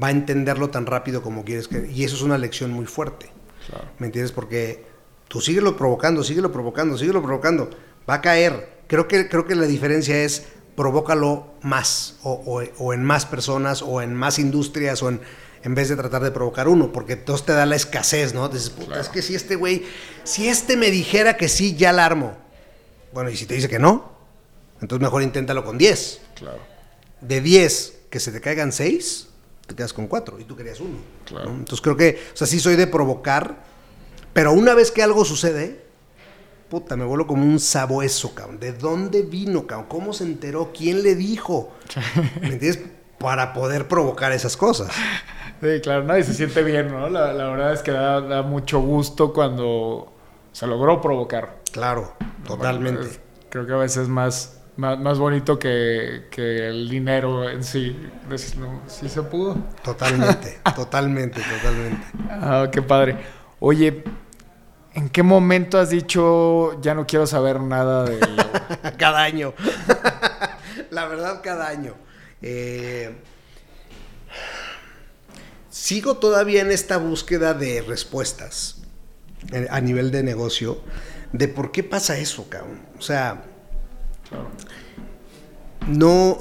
va a entenderlo tan rápido como quieres que... Y eso es una lección muy fuerte. Claro. ¿Me entiendes? Porque tú síguelo provocando, síguelo provocando, síguelo provocando. Va a caer. Creo que, creo que la diferencia es provócalo más, o, o- o en más personas, o en más industrias, o en, en vez de tratar de provocar uno, porque entonces te da la escasez, ¿no? Dices, puta, Claro. es que si este güey, si este me dijera que sí, ya la armo. Bueno, y si te dice que no, entonces mejor inténtalo con 10. Claro. De 10, que se te caigan 6, te quedas con 4 y tú querías uno. Claro. ¿no? Entonces creo que, o sea, sí soy de provocar, pero una vez que algo sucede, puta, me vuelvo como un sabueso, cabrón. ¿De dónde vino, cabrón? ¿Cómo se enteró? ¿Quién le dijo? ¿Me entiendes? Para poder provocar esas cosas. Sí, claro, nadie se siente bien, ¿no? La, la verdad es que da, da mucho gusto cuando se logró provocar. Claro, totalmente. Es- creo que a veces es más, más, más bonito que, que el dinero en sí. Decir, no, sí se pudo. Totalmente, totalmente, totalmente. Ah, qué padre. Oye, ¿en qué momento has dicho ya no quiero saber nada de cada año. La verdad, cada año. Eh, sigo todavía en esta búsqueda de respuestas eh, a nivel de negocio de por qué pasa eso, cabrón. O sea, no,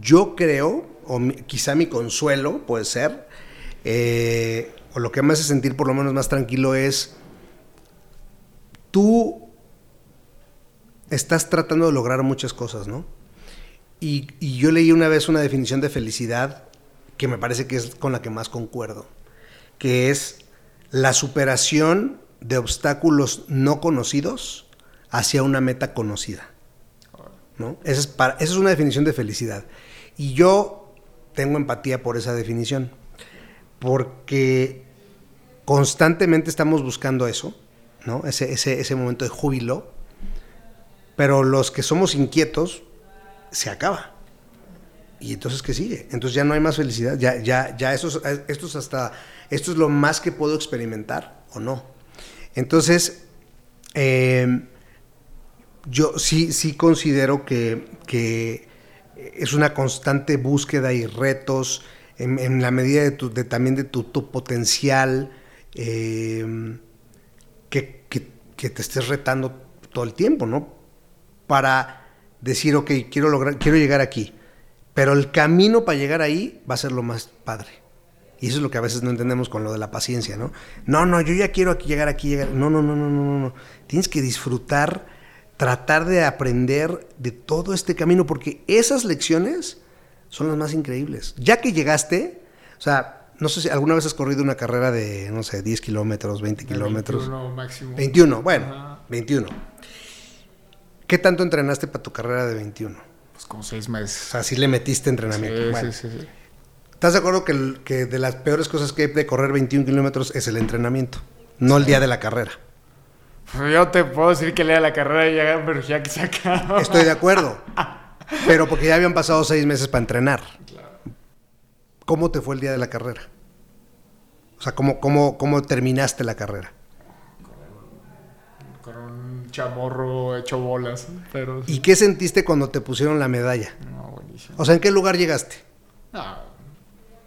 yo creo, o quizá mi consuelo puede ser, eh, o lo que me hace sentir por lo menos más tranquilo es, tú estás tratando de lograr muchas cosas, ¿no? Y, yo leí una vez una definición de felicidad que me parece que es con la que más concuerdo, que es la superación de obstáculos no conocidos hacia una meta conocida. ¿no? Esa es una definición de felicidad. Y yo tengo empatía por esa definición, porque constantemente estamos buscando eso, ¿no? Ese, ese, ese momento de júbilo, pero los que somos inquietos, se acaba. Y entonces, ¿qué sigue? Entonces ya no hay más felicidad, ya, ya, ya eso, es, esto es hasta, esto es lo más que puedo experimentar o no. Entonces, eh, yo sí, sí considero que, que es una constante búsqueda y retos en, la medida de, tu, de también de tu, tu potencial, eh, que, te estés retando todo el tiempo, ¿no? Para decir, ok, quiero, llegar aquí, pero el camino para llegar ahí va a ser lo más padre. Y eso es lo que a veces no entendemos con lo de la paciencia, ¿no? No, no, yo ya quiero llegar aquí, llegar. No, no, no, no, no, no, no. Tienes que disfrutar, tratar de aprender de todo este camino, porque esas lecciones son las más increíbles. Ya que llegaste, o sea, no sé si alguna vez has corrido una carrera de, no sé, 10 kilómetros, 20 kilómetros. 21 máximo. 21, bueno, Ajá. 21. ¿Qué tanto entrenaste para tu carrera de 21? Pues como seis O meses. sea, sí le metiste entrenamiento. Sí, Bueno, sí, sí, sí. ¿Estás de acuerdo que, el- que de las peores cosas que hay de correr 21 kilómetros es el entrenamiento? No el día de la carrera. Pues yo te puedo decir que lea la carrera y ya, pero ya que se acaba. Estoy de acuerdo. Pero porque ya habían pasado seis meses para entrenar. ¿Cómo te fue el día de la carrera? O sea, ¿cómo, cómo, cómo terminaste la carrera? Con un chamorro hecho bolas. Pero. ¿Y qué sentiste cuando te pusieron la medalla? No, buenísimo. O sea, ¿en qué lugar llegaste? No,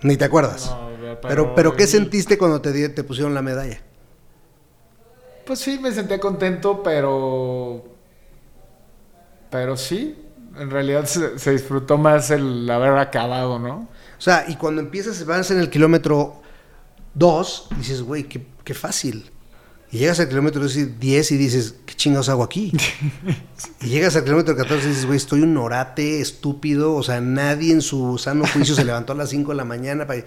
Ni te acuerdas. no, pero, pero, ¿qué y- sentiste cuando te, te pusieron la medalla? Pues sí, me sentía contento, pero. Pero sí, en realidad se, se disfrutó más el haber acabado, ¿no? O sea, y cuando empiezas, vas en el kilómetro 2, dices, güey, qué, qué fácil. Y llegas al kilómetro 10 y dices, ¿qué chingados hago aquí? y llegas al kilómetro 14 y dices, güey, estoy un orate, estúpido. O sea, nadie en su sano juicio se levantó a las 5 de la mañana. Para...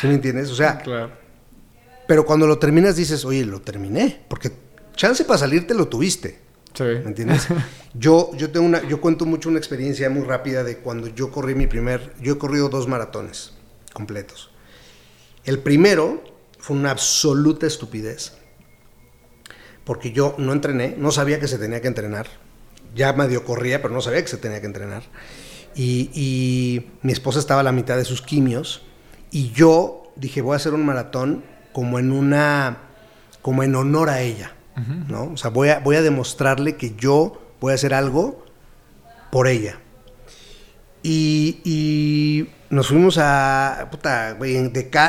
¿Sí me entiendes? O sea, Claro. Pero cuando lo terminas dices, oye, lo terminé, porque chance para salirte lo tuviste. Sí. ¿Me entiendes? yo, yo tengo una, yo cuento mucho una experiencia muy rápida de cuando yo corrí mi primer, yo he corrido dos maratones completos. El primero fue una absoluta estupidez, porque yo no entrené, no sabía que se tenía que entrenar. Ya medio corría, pero no sabía que se tenía que entrenar. Y, y mi esposa estaba a la mitad de sus quimios y yo dije, voy a hacer un maratón como en una, como en honor a ella. ¿No? O sea, voy a, voy a demostrarle que yo voy a hacer algo por ella. Y, y nos fuimos a,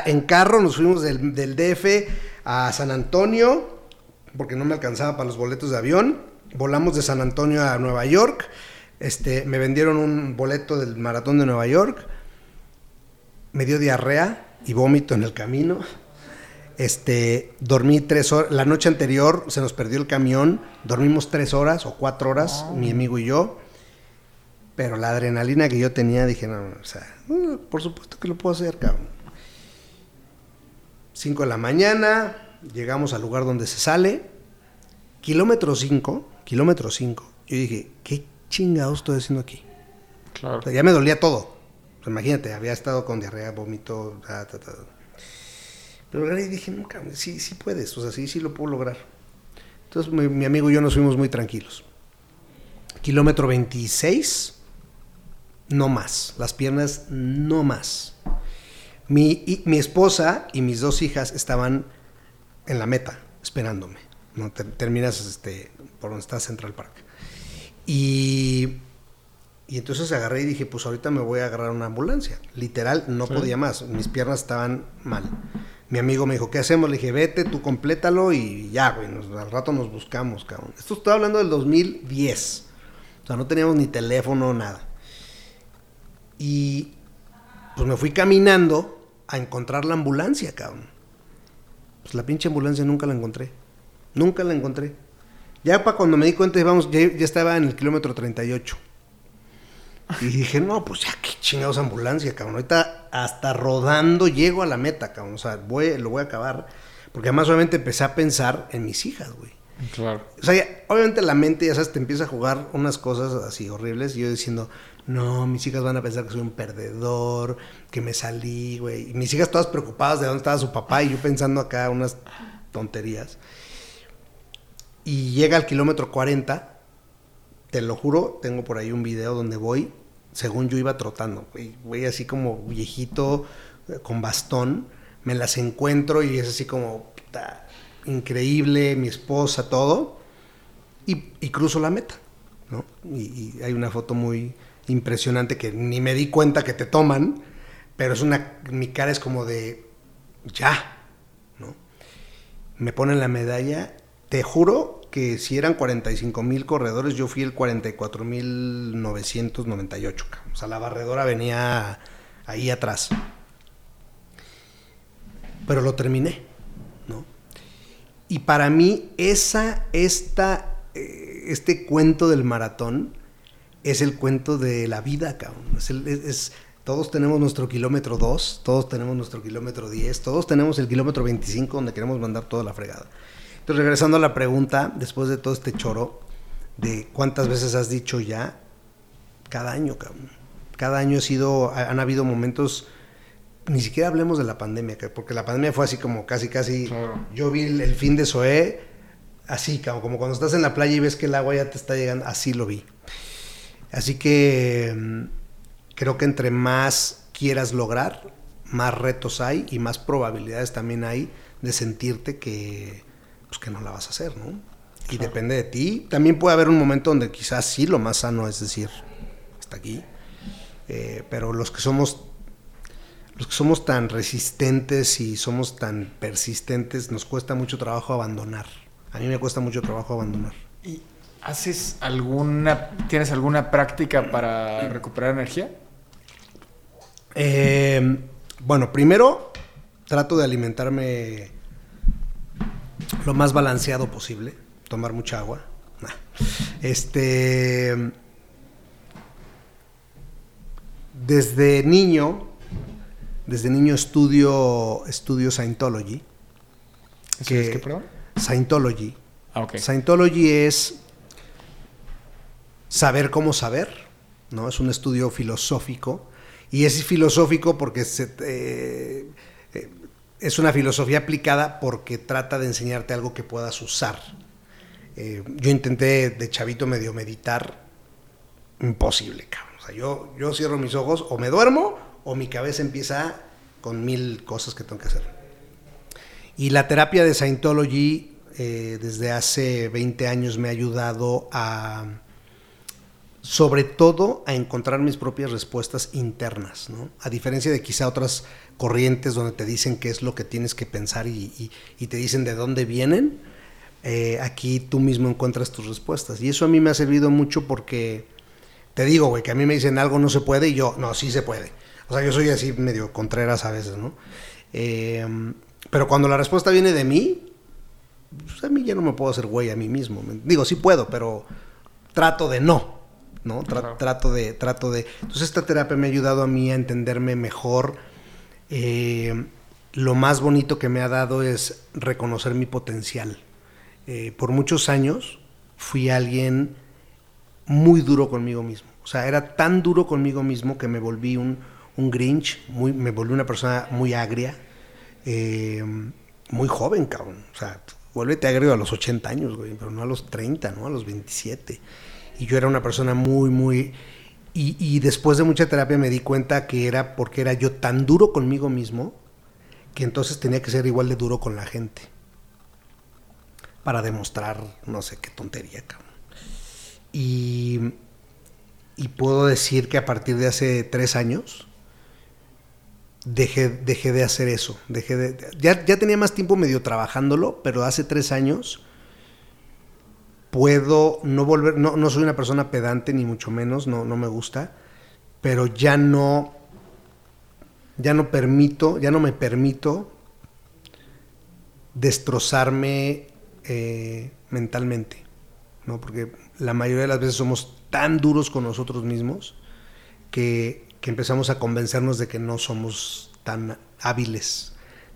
en carro, nos fuimos del, del DF a San Antonio, porque no me alcanzaba para los boletos de avión. Volamos de San Antonio a Nueva York. Este, me vendieron un boleto del maratón de Nueva York. Me dio diarrea y vómito en el camino. Este, dormí tres horas. La noche anterior se nos perdió el camión. Dormimos tres horas o cuatro horas, mi amigo y yo. Pero la adrenalina que yo tenía, dije, no, o sea, uh, por supuesto que lo puedo hacer, cabrón. Cinco de la mañana, llegamos al lugar donde se sale. Kilómetro cinco, kilómetro cinco. Yo dije, ¿qué chingados estoy haciendo aquí? Claro. O sea, ya me dolía todo. Imagínate, había estado con diarrea, vómito, ta, ta, ta. Pero agarré y dije, no, cabrón, sí, sí puedes, o sea, sí, sí lo puedo lograr. Entonces mi, mi amigo y yo nos fuimos muy tranquilos. Kilómetro 26, no más. Las piernas, no más. Mi, y- mi esposa y mis dos hijas estaban en la meta, esperándome. ¿no? Ter- terminas este, por donde está Central Park. Y, y entonces agarré y dije, pues ahorita me voy a agarrar una ambulancia. Literal, no Sí. podía más. Mis piernas estaban mal. Mi amigo me dijo, ¿qué hacemos? Le dije, vete, tú complétalo y ya, güey. al rato nos buscamos, cabrón. Esto estoy hablando del 2010. O sea, no teníamos ni teléfono, nada. Y pues me fui caminando a encontrar la ambulancia, cabrón. Pues la pinche ambulancia nunca la encontré. Nunca la encontré. Ya para cuando me di cuenta, vamos, ya, ya estaba en el kilómetro 38. Y dije, no, pues ya qué chingados ambulancia, cabrón. Ahorita hasta rodando llego a la meta, cabrón. O sea, voy, lo voy a acabar. Porque además obviamente empecé a pensar en mis hijas, güey. Claro. O sea, ya- obviamente la mente, ya sabes, te empieza a jugar unas cosas así horribles. Y yo diciendo, no, mis hijas van a pensar que soy un perdedor, que me salí, güey. Y mis hijas todas preocupadas de dónde estaba su papá y yo pensando acá unas tonterías. Y llega al kilómetro 40, te lo juro, tengo por ahí un video donde voy, según yo iba trotando, güey, así como viejito, con bastón, me las encuentro y es así como, puta, increíble, mi esposa, todo, y, y cruzo la meta, ¿no? Y, y hay una foto muy impresionante que ni me di cuenta que te toman, pero es una, mi cara es como de, ya, ¿no? Me ponen la medalla, te juro que si eran 45 mil corredores, yo fui el 44 mil 998, cabrón. o sea, la barredora venía ahí atrás. Pero lo terminé, ¿no? Y para mí, esa, esta, eh, este cuento del maratón es el cuento de la vida, cabrón. Es- todos tenemos nuestro kilómetro 2, todos tenemos nuestro kilómetro 10, todos tenemos el kilómetro 25 donde queremos mandar toda la fregada. Entonces, regresando a la pregunta, después de todo este choro, de cuántas veces has dicho ya, cada año, cabrón. Cada año ha sido, ha- han habido momentos, ni siquiera hablemos de la pandemia, que- porque la pandemia fue así como casi, casi, Claro. yo vi el, el fin de Zoé, así, cabrón, como cuando estás en la playa y ves que el agua ya te está llegando, así lo vi. Así que mm, creo que entre más quieras lograr, más retos hay y más probabilidades también hay de sentirte que, pues, que no la vas a hacer, ¿no? Y depende de ti. También puede haber un momento donde quizás sí lo más sano es decir, hasta aquí. Eh, pero los que somos los que somos tan resistentes y somos tan persistentes, nos cuesta mucho trabajo abandonar. A mí me cuesta mucho trabajo abandonar. ¿Y haces alguna, tienes alguna práctica para recuperar energía? Eh, bueno, primero trato de alimentarme lo más balanceado posible, tomar mucha agua. Nah. Este desde niño, desde niño estudio estudio Scientology que es perdón? Scientology. Ah, ok. Scientology es saber cómo saber, ¿no? Es un estudio filosófico y es filosófico porque se, eh, eh, es una filosofía aplicada porque trata de enseñarte algo que puedas usar. Eh, yo intenté de chavito medio meditar, imposible, cabrón. Yo, yo cierro mis ojos o me duermo o mi cabeza empieza con mil cosas que tengo que hacer. Y la terapia de Scientology desde hace 20 años me ha ayudado a sobre todo a encontrar mis propias respuestas internas. A diferencia de quizá otras corrientes donde te dicen qué es lo que tienes que pensar y, te dicen de dónde vienen, eh, aquí tú mismo encuentras tus respuestas. Y eso a mí me ha servido mucho porque, te digo, güey, que a mí me dicen algo no se puede y yo, no, sí se puede. O sea, yo soy así medio contreras a veces, ¿no? Em, pero cuando la respuesta viene de mí, pues a mí ya no me puedo hacer güey a mí mismo. Digo, sí puedo, pero trato de no. ¿no? Trato de, trato de. Entonces esta terapia me ha ayudado a mí a entenderme mejor. Eh, lo más bonito que me ha dado es reconocer mi potencial. Eh, por muchos años fui alguien muy duro conmigo mismo. O sea, era tan duro conmigo mismo que me volví un, un Grinch, muy, me volví una persona muy agria, eh, muy joven, cabrón. O sea, vuélvete agrio a los 80 años, güey, pero no a los 30, ¿no? A los 27 y yo era una persona muy, muy... Y, después de mucha terapia me di cuenta que era porque era yo tan duro conmigo mismo que entonces tenía que ser igual de duro con la gente. Para demostrar, no sé qué tontería, cabrón. Y, y puedo decir que a partir de hace tres años dejé, dejé de hacer eso. Dejé de, ya, ya tenía más tiempo medio trabajándolo, pero hace tres años puedo no volver, no, no soy una persona pedante ni mucho menos, no, no me gusta, pero ya no, ya no permito, ya no me permito destrozarme eh, mentalmente, ¿no? Porque la mayoría de las veces somos tan duros con nosotros mismos que, que empezamos a convencernos de que no somos tan hábiles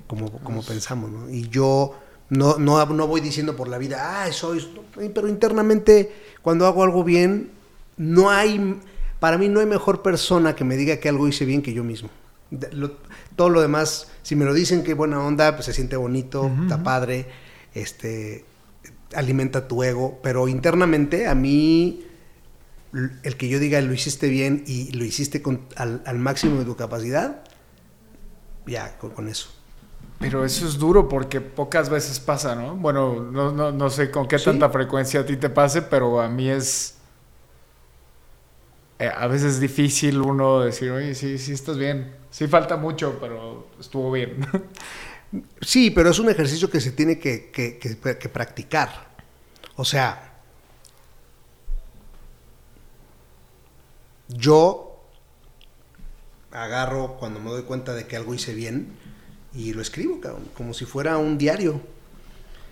como, como pensamos, ¿no? Y yo no, no, no voy diciendo por la vida, ah, soy, pero internamente cuando hago algo bien, no hay, para mí no hay mejor persona que me diga que algo hice bien que yo mismo. todo lo demás, si me lo dicen que buena onda, pues se siente bonito, está padre, este, alimenta tu ego, pero internamente a mí el que yo diga lo hiciste bien y lo hiciste con, al, máximo de tu capacidad, ya, con eso. Pero eso es duro porque pocas veces pasa, ¿no? Bueno, no, no, no sé con qué tanta frecuencia a ti te pase, pero a mí es... Eh, a veces es difícil uno decir, oye, sí, sí estás bien. Sí falta mucho, pero estuvo bien. sí, pero es un ejercicio que se tiene que, que, que practicar. O sea, yo agarro cuando me doy cuenta de que algo hice bien y lo escribo, como si fuera un diario.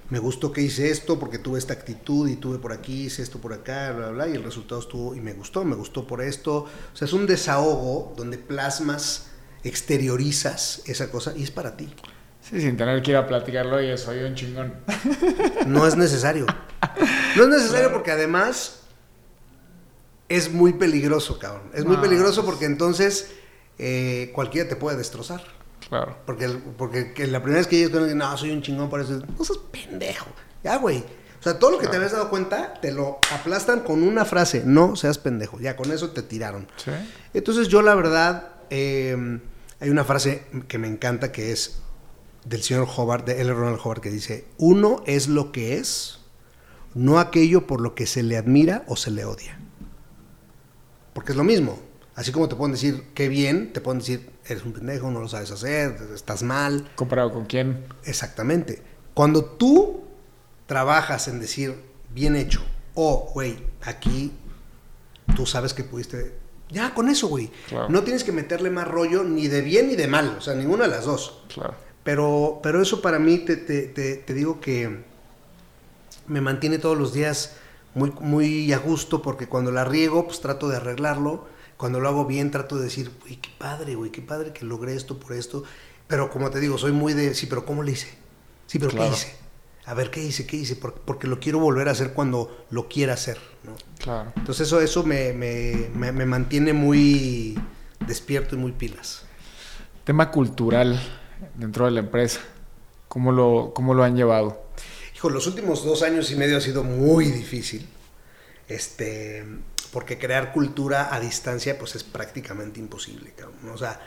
Me gustó que hice esto porque tuve esta actitud y tuve por aquí, hice esto por acá, bla, bla, y el resultado estuvo, y me gustó, me gustó por esto. O sea, es un desahogo donde plasmas, exteriorizas esa cosa y es para ti. Sí, sin tener que ir a platicarlo y soy un chingón. No es necesario. No es necesario porque además es muy peligroso, cabrón. Es muy peligroso porque entonces eh, cualquiera te puede destrozar. Claro. Porque, porque la primera vez que ellos dicen, no, soy un chingón por eso, no seas pendejo. Ya, güey. O sea, todo lo que te habías dado cuenta, te lo aplastan con una frase, no seas pendejo. Ya, con eso te tiraron. Sí. Entonces yo la verdad, em, hay una frase que me encanta que es del señor Hobart, de L. Ronald Hobart, que dice, uno es lo que es, no aquello por lo que se le admira o se le odia. Porque es lo mismo. Así como te pueden decir qué bien, te pueden decir eres un pendejo, no lo sabes hacer, estás mal. ¿Comparado con quién? Exactamente. Cuando tú trabajas en decir bien hecho, o, güey, aquí tú sabes que pudiste. Ya, con eso, güey. No tienes que meterle más rollo ni de bien ni de mal, o sea, ninguna de las dos. Claro. Pero, pero eso para mí, te, te, te, digo que me mantiene todos los días muy, muy a gusto porque cuando la riego, pues trato de arreglarlo cuando lo hago bien trato de decir, uy, qué padre, güey, qué padre que logré esto por esto. Pero como te digo, soy muy de, sí, pero ¿cómo lo hice? Sí, pero ¿qué hice? a ver qué hice, qué hice, Por- porque lo quiero volver a hacer cuando lo quiera hacer, ¿no? Claro. Entonces eso, eso me, me- me- me mantiene muy despierto y muy pilas. Tema cultural dentro de la empresa. ¿Cómo lo, cómo lo han llevado? Hijo, los últimos dos años y medio ha sido muy difícil. Este, porque crear cultura a distancia, pues es prácticamente imposible, cabrón. O sea,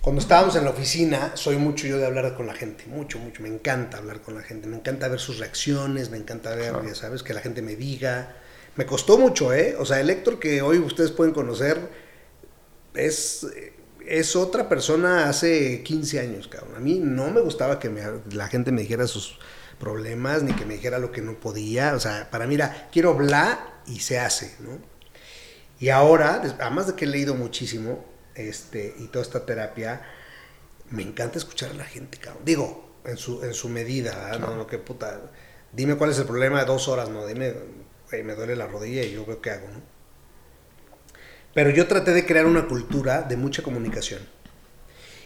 cuando estábamos en la oficina, soy mucho yo de hablar con la gente, mucho, mucho. Me encanta hablar con la gente, me encanta ver sus reacciones, me encanta ver, Claro. ya sabes, que la gente me diga. Me costó mucho, ¿eh? O sea, el Héctor que hoy ustedes pueden conocer es, es otra persona hace 15 años, cabrón. A mí no me gustaba que me- la gente me dijera sus problemas, ni que me dijera lo que no podía. O sea, para mí era, quiero bla y se hace, ¿no? Y ahora, además de que he leído muchísimo, este, y toda esta terapia, me encanta escuchar a la gente, cabrón. Digo, en su, en su medida. No, no, que puta. Dime cuál es el problema de dos horas, no, dime, güey, me duele la rodilla y yo veo qué hago, ¿no? Pero yo traté de crear una cultura de mucha comunicación.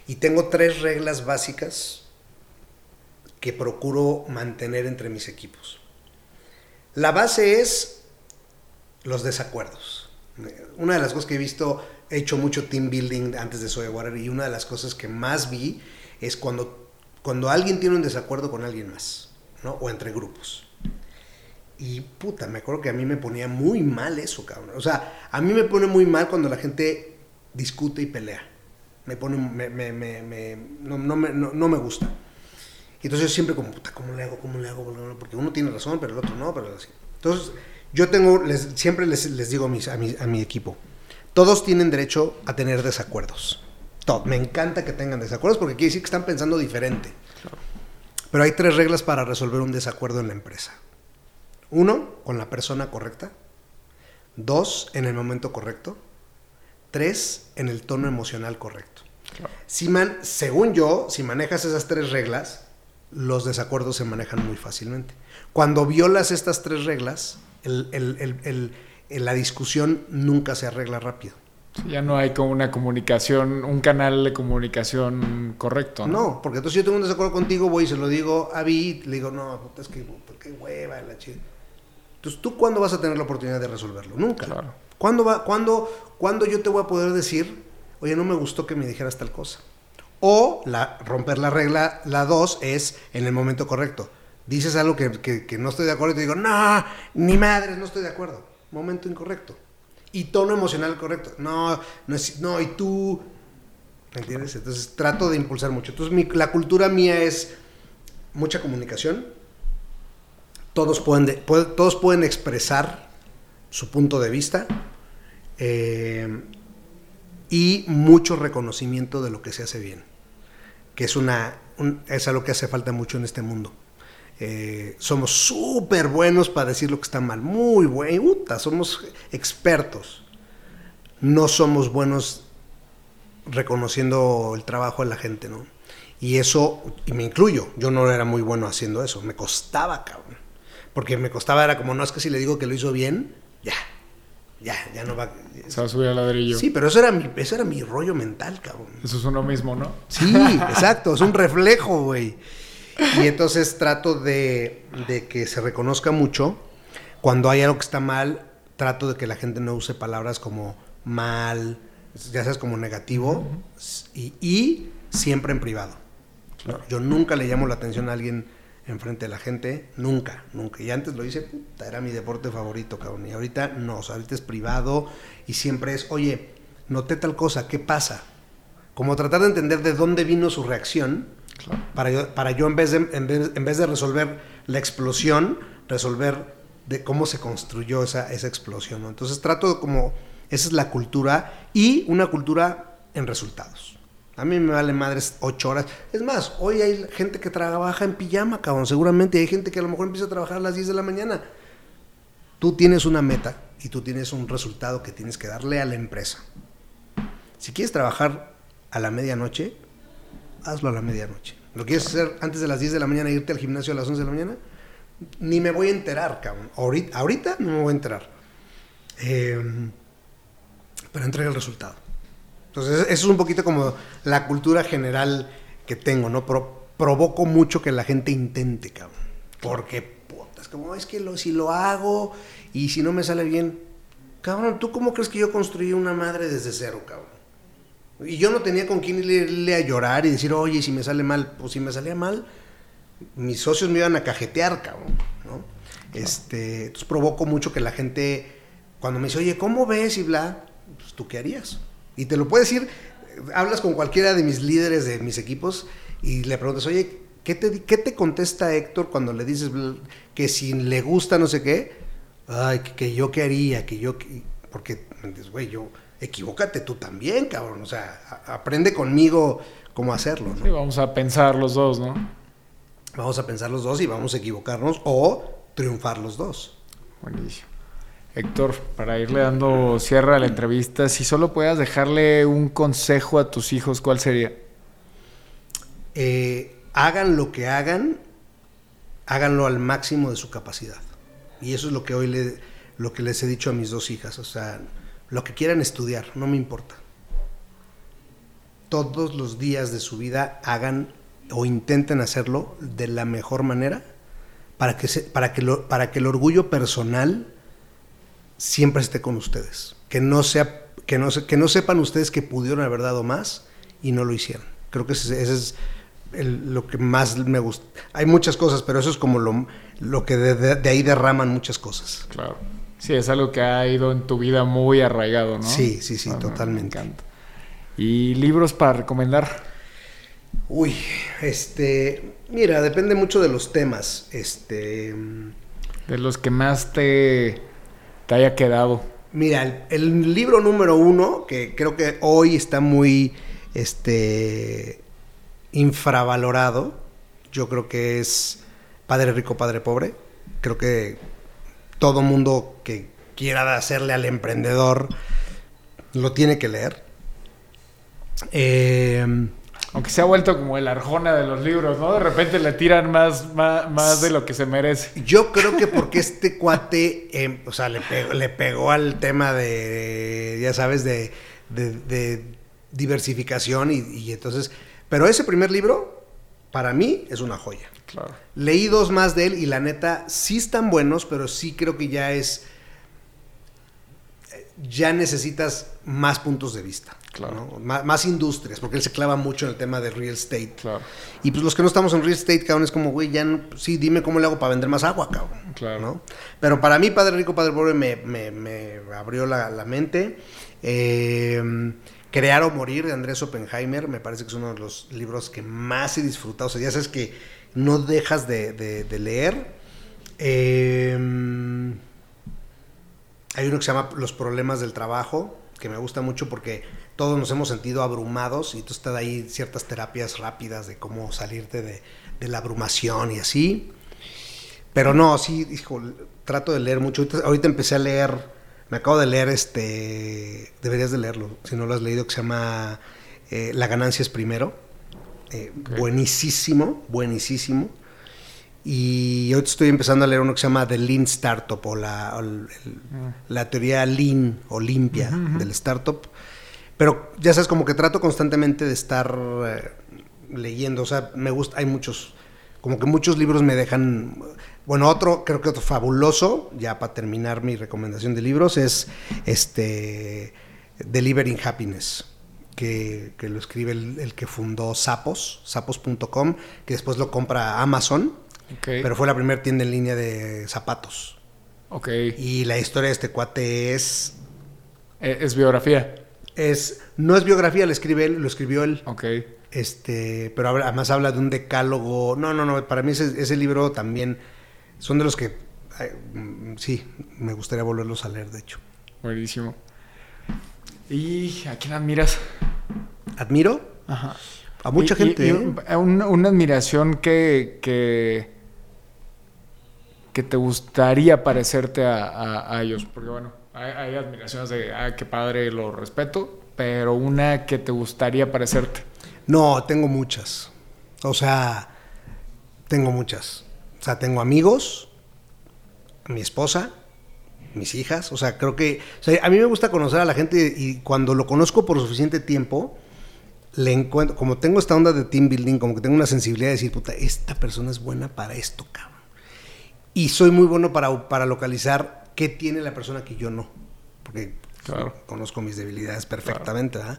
Y tengo tres reglas básicas que procuro mantener entre mis equipos. La base es los desacuerdos. Una de las cosas que he visto, he hecho mucho team building antes de Soy Water y una de las cosas que más vi es cuando, cuando alguien tiene un desacuerdo con alguien más, ¿no? O entre grupos. Y puta, me acuerdo que a mí me ponía muy mal eso, cabrón. O sea, a mí me pone muy mal cuando la gente discute y pelea. Me pone, me, me, me, no, no no, no me gusta. Y entonces yo siempre como, puta, ¿cómo le hago? ¿Cómo le hago? Porque uno tiene razón, pero el otro no, pero así. Entonces, yo tengo, les, siempre les, les digo a, mis- a, mi, a mi equipo, todos tienen derecho a tener desacuerdos. Todo. Me encanta que tengan desacuerdos porque quiere decir que están pensando diferente. Pero hay tres reglas para resolver un desacuerdo en la empresa. Uno, con la persona correcta. Dos, en el momento correcto. Tres, en el tono emocional correcto. Si man, según yo, si manejas esas tres reglas, los desacuerdos se manejan muy fácilmente. Cuando violas estas tres reglas, el- el- el- la discusión nunca se arregla rápido. Ya no hay como una comunicación, un canal de comunicación correcto. ¿no? No, porque entonces yo tengo un desacuerdo contigo, voy y se lo digo a Vi, le digo, no, puta, es que qué hueva la chida. Entonces, ¿tú cuándo vas a tener la oportunidad de resolverlo? Nunca. Claro. ¿Cuándo, va, cuándo, cuándo yo te voy a poder decir, oye, no me gustó que me dijeras tal cosa? O la, romper la regla, la dos, es en el momento correcto. Dices algo que, que- no estoy de acuerdo y te digo, no, ni madres, no estoy de acuerdo. Momento incorrecto. Y tono emocional correcto. No, no, es, no y tú, ¿Me entiendes? Entonces trato de impulsar mucho. Entonces la cultura mía es mucha comunicación. Todos pueden, de- puede- todos pueden expresar su punto de vista. eh, y mucho reconocimiento de lo que se hace bien. Que es una un- es algo que hace falta mucho en este mundo. Eh, somos súper buenos para decir lo que está mal. Muy buenos. Somos expertos. No somos buenos reconociendo el trabajo de la gente, ¿no? Y eso, y me incluyo, yo no era muy bueno haciendo eso, me costaba, cabrón. Porque me costaba, era como, no, es que si le digo que lo hizo bien, ya, ya, ya no va. Se va a subir al ladrillo. Sí, pero eso era mi, eso era mi rollo mental, cabrón. Eso es uno mismo, ¿no? Sí, exacto, es un reflejo, güey. Y entonces trato de, de que se reconozca mucho. Cuando hay algo que está mal, trato de que la gente no use palabras como mal, ya sabes, como negativo, y, y siempre en privado. Yo nunca le llamo la atención a alguien enfrente de la gente, nunca, nunca. Y antes lo hice, puta, era mi deporte favorito, cabrón. Y ahorita no, o sea, ahorita es privado y siempre es, oye, noté tal cosa, ¿qué pasa? Como tratar de entender de dónde vino su reacción, para, yo, para yo en vez, de, en, vez, en vez de resolver la explosión, resolver de cómo se construyó esa, esa explosión. ¿no? Entonces trato de como, esa es la cultura y una cultura en resultados. A mí me vale madres ocho horas. Es más, hoy hay gente que trabaja en pijama, cabrón. Seguramente hay gente que a lo mejor empieza a trabajar a las 10 de la mañana. Tú tienes una meta y tú tienes un resultado que tienes que darle a la empresa. Si quieres trabajar a la medianoche, hazlo a la medianoche. ¿Lo quieres hacer antes de las 10 de la mañana irte al gimnasio a las 11 de la mañana? Ni me voy a enterar, cabrón. Ahorita, ahorita no me voy a enterar. Eh, pero entrega el resultado. Entonces, eso es un poquito como la cultura general que tengo, ¿no? Pro- provoco mucho que la gente intente, cabrón. Porque, puta, es como, es que lo, si lo hago y si no me sale bien, cabrón, ¿tú cómo crees que yo construí una madre desde cero, cabrón? Y yo no tenía con quién irle a llorar y decir, oye, si me sale mal, pues si me salía mal, mis socios me iban a cajetear, cabrón, ¿no? Este, entonces provoco mucho que la gente, cuando me dice, oye, ¿cómo ves? Y bla, pues tú qué harías. Y te lo puedes decir, hablas con cualquiera de mis líderes de mis equipos y le preguntas, oye, ¿qué te, qué te contesta Héctor cuando le dices que si le gusta no sé qué? Ay, que, yo qué haría, que yo, porque, güey, yo, equivócate tú también, cabrón, o sea, aprende conmigo cómo hacerlo, ¿no? Sí, vamos a pensar los dos, ¿no? Vamos a pensar los dos y vamos a equivocarnos o triunfar los dos. Buenísimo. Héctor, para irle dando cierre a la entrevista, si solo puedas dejarle un consejo a tus hijos, ¿cuál sería? Eh, hagan lo que hagan, háganlo al máximo de su capacidad. Y eso es lo que hoy lo que les he dicho a mis dos hijas. O sea, lo que quieran estudiar, no me importa. Todos los días de su vida hagan o intenten hacerlo de la mejor manera para que, para que, para que el orgullo personal siempre esté con ustedes. Que no, sea, que no, que no sepan ustedes que pudieron haber dado más y no lo hicieron. Creo que ese, es lo que más me gusta. Hay muchas cosas, pero eso es como lo, lo que de, ahí derraman muchas cosas. Claro. Sí, es algo que ha ido en tu vida muy arraigado, ¿no? Sí, sí, sí, totalmente. Me encanta. ¿Y libros para recomendar? Uy, este, mira, depende mucho de los temas. Este, de los que más te te haya quedado? Mira, el, libro número uno, que creo que hoy está muy este, infravalorado, yo creo que es Padre Rico, Padre Pobre. Creo que todo mundo que quiera hacerle al emprendedor lo tiene que leer. Eh, aunque se ha vuelto como el arjona de los libros, ¿no? De repente le tiran más, más, de lo que se merece. Yo creo que porque este cuate, em, o sea, le pegó, al tema de, ya sabes, de, diversificación y, entonces... Pero ese primer libro, para mí, es una joya. Claro. Leí dos más de él y la neta, sí están buenos, pero sí creo que ya es... Ya necesitas más puntos de vista. Claro. Más, industrias, porque él se clava mucho en el tema de real estate. Claro. Y pues los que no estamos en real estate, cabrón, es como, güey, ya sí, dime cómo le hago para vender más agua, cabrón. Claro. ¿no? Pero para mí, Padre Rico, Padre Pobre, me, me, abrió la, mente. Eh, Crear o Morir de Andrés Oppenheimer, me parece que es uno de los libros que más he disfrutado. O sea, ya sabes que no dejas de, leer. Eh, hay uno que se llama Los problemas del trabajo, que me gusta mucho porque todos nos hemos sentido abrumados y tú estás ahí ciertas terapias rápidas de cómo salirte de, la abrumación y así. Pero no, sí, hijo, trato de leer mucho. Ahorita, empecé a leer, me acabo de leer este, deberías de leerlo, si no lo has leído, que se llama eh, La ganancia es primero. Eh, buenísimo, buenísimo. Y ahorita estoy empezando a leer uno que se llama The Lean Startup o la, la teoría Lean o limpia del startup pero ya sabes, como que trato constantemente de estar eh, leyendo. O sea, me gusta, hay muchos, como que muchos libros me dejan. Bueno, otro, creo que otro fabuloso, ya para terminar mi recomendación de libros, es este Delivering Happiness. Que, lo escribe el, que fundó Sapos, sapos.com, que después lo compra Amazon, pero fue la primera tienda en línea de zapatos. Ok. Y la historia de este cuate es... E, es biografía es no es biografía, lo escribe él, lo escribió él. Ok. Este, pero además habla de un decálogo. No, no, no, para mí ese, libro también son de los que mm, sí, me gustaría volverlos a leer, de hecho. Buenísimo. ¿Y a quién admiras? ¿Admiro? Ajá. A mucha gente. ¿eh? una admiración que, que, que, te gustaría parecerte a ellos. Porque bueno, hay, admiraciones de, ah, qué padre, lo respeto, pero una que te gustaría parecerte. No, tengo muchas. O sea, tengo muchas. O sea, tengo amigos, mi esposa, mis hijas. O sea, creo que. a mí me gusta conocer a la gente y cuando lo conozco por suficiente tiempo, le encuentro. Como tengo esta onda de team building, como que tengo una sensibilidad de decir, puta, esta persona es buena para esto, cabrón. Y soy muy bueno para, para localizar qué tiene la persona que yo no. Porque Claro. conozco mis debilidades perfectamente, ¿verdad?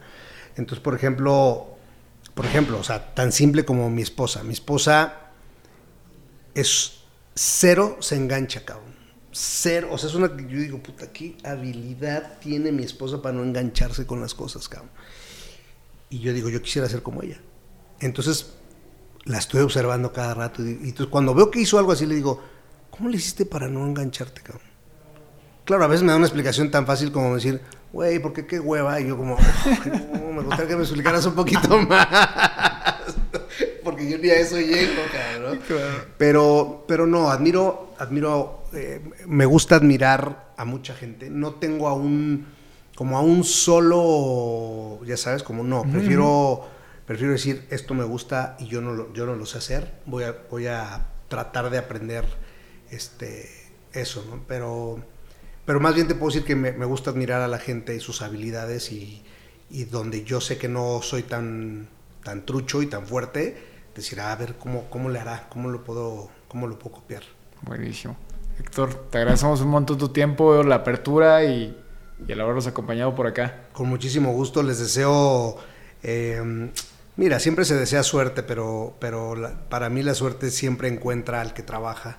Entonces, por ejemplo, por ejemplo, o sea, tan simple como mi esposa. Mi esposa es cero se engancha, cabrón. Cero, o sea, es una que yo digo, puta, qué habilidad tiene mi esposa para no engancharse con las cosas, cabrón. Y yo digo, yo quisiera ser como ella. Entonces, la estoy observando cada rato. Y, y entonces, cuando veo que hizo algo así, le digo, ¿cómo le hiciste para no engancharte, cabrón? Claro, a veces me da una explicación tan fácil como decir, güey, ¿por qué qué hueva? Y yo como, "Ay, no, me gustaría que me explicaras un poquito más. Porque yo ni a eso llego, cabrón. Pero, pero no, admiro, admiro, eh, me gusta admirar a mucha gente. No tengo a un, como a un solo, ya sabes, como no, prefiero, prefiero decir, esto me gusta y yo no lo, yo no lo sé hacer. Voy a, voy a tratar de aprender este, eso, ¿no? Pero, pero más bien te puedo decir que me, me gusta admirar a la gente y sus habilidades y, y donde yo sé que no soy tan, tan trucho y tan fuerte, decir, "Ah, a ver, ¿cómo, cómo le hará? ¿Cómo lo puedo, cómo lo puedo copiar? Buenísimo. Héctor, te agradecemos un montón tu tiempo, la apertura y, y el habernos acompañado por acá. Con muchísimo gusto, les deseo... eh, mira, siempre se desea suerte, pero, pero la- para mí la suerte siempre encuentra al que trabaja.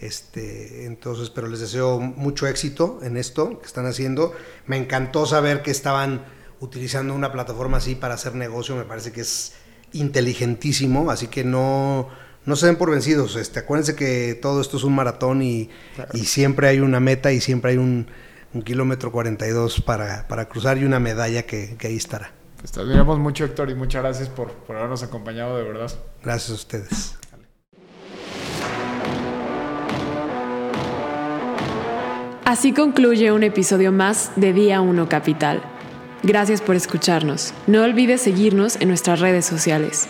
Este, entonces, pero les deseo mucho éxito en esto que están haciendo. Me encantó saber que estaban utilizando una plataforma así para hacer negocio. Me parece que es inteligentísimo, así que no, no se den por vencidos. Este, acuérdense que todo esto es un maratón y, y siempre hay una meta y siempre hay un, un kilómetro 42 para, para cruzar y una medalla que, que ahí estará. Te admiramos mucho, Héctor, y muchas gracias por, por habernos acompañado, de verdad. Gracias a ustedes. Así concluye un episodio más de Día 1 Capital. Gracias por escucharnos. No olvides seguirnos en nuestras redes sociales.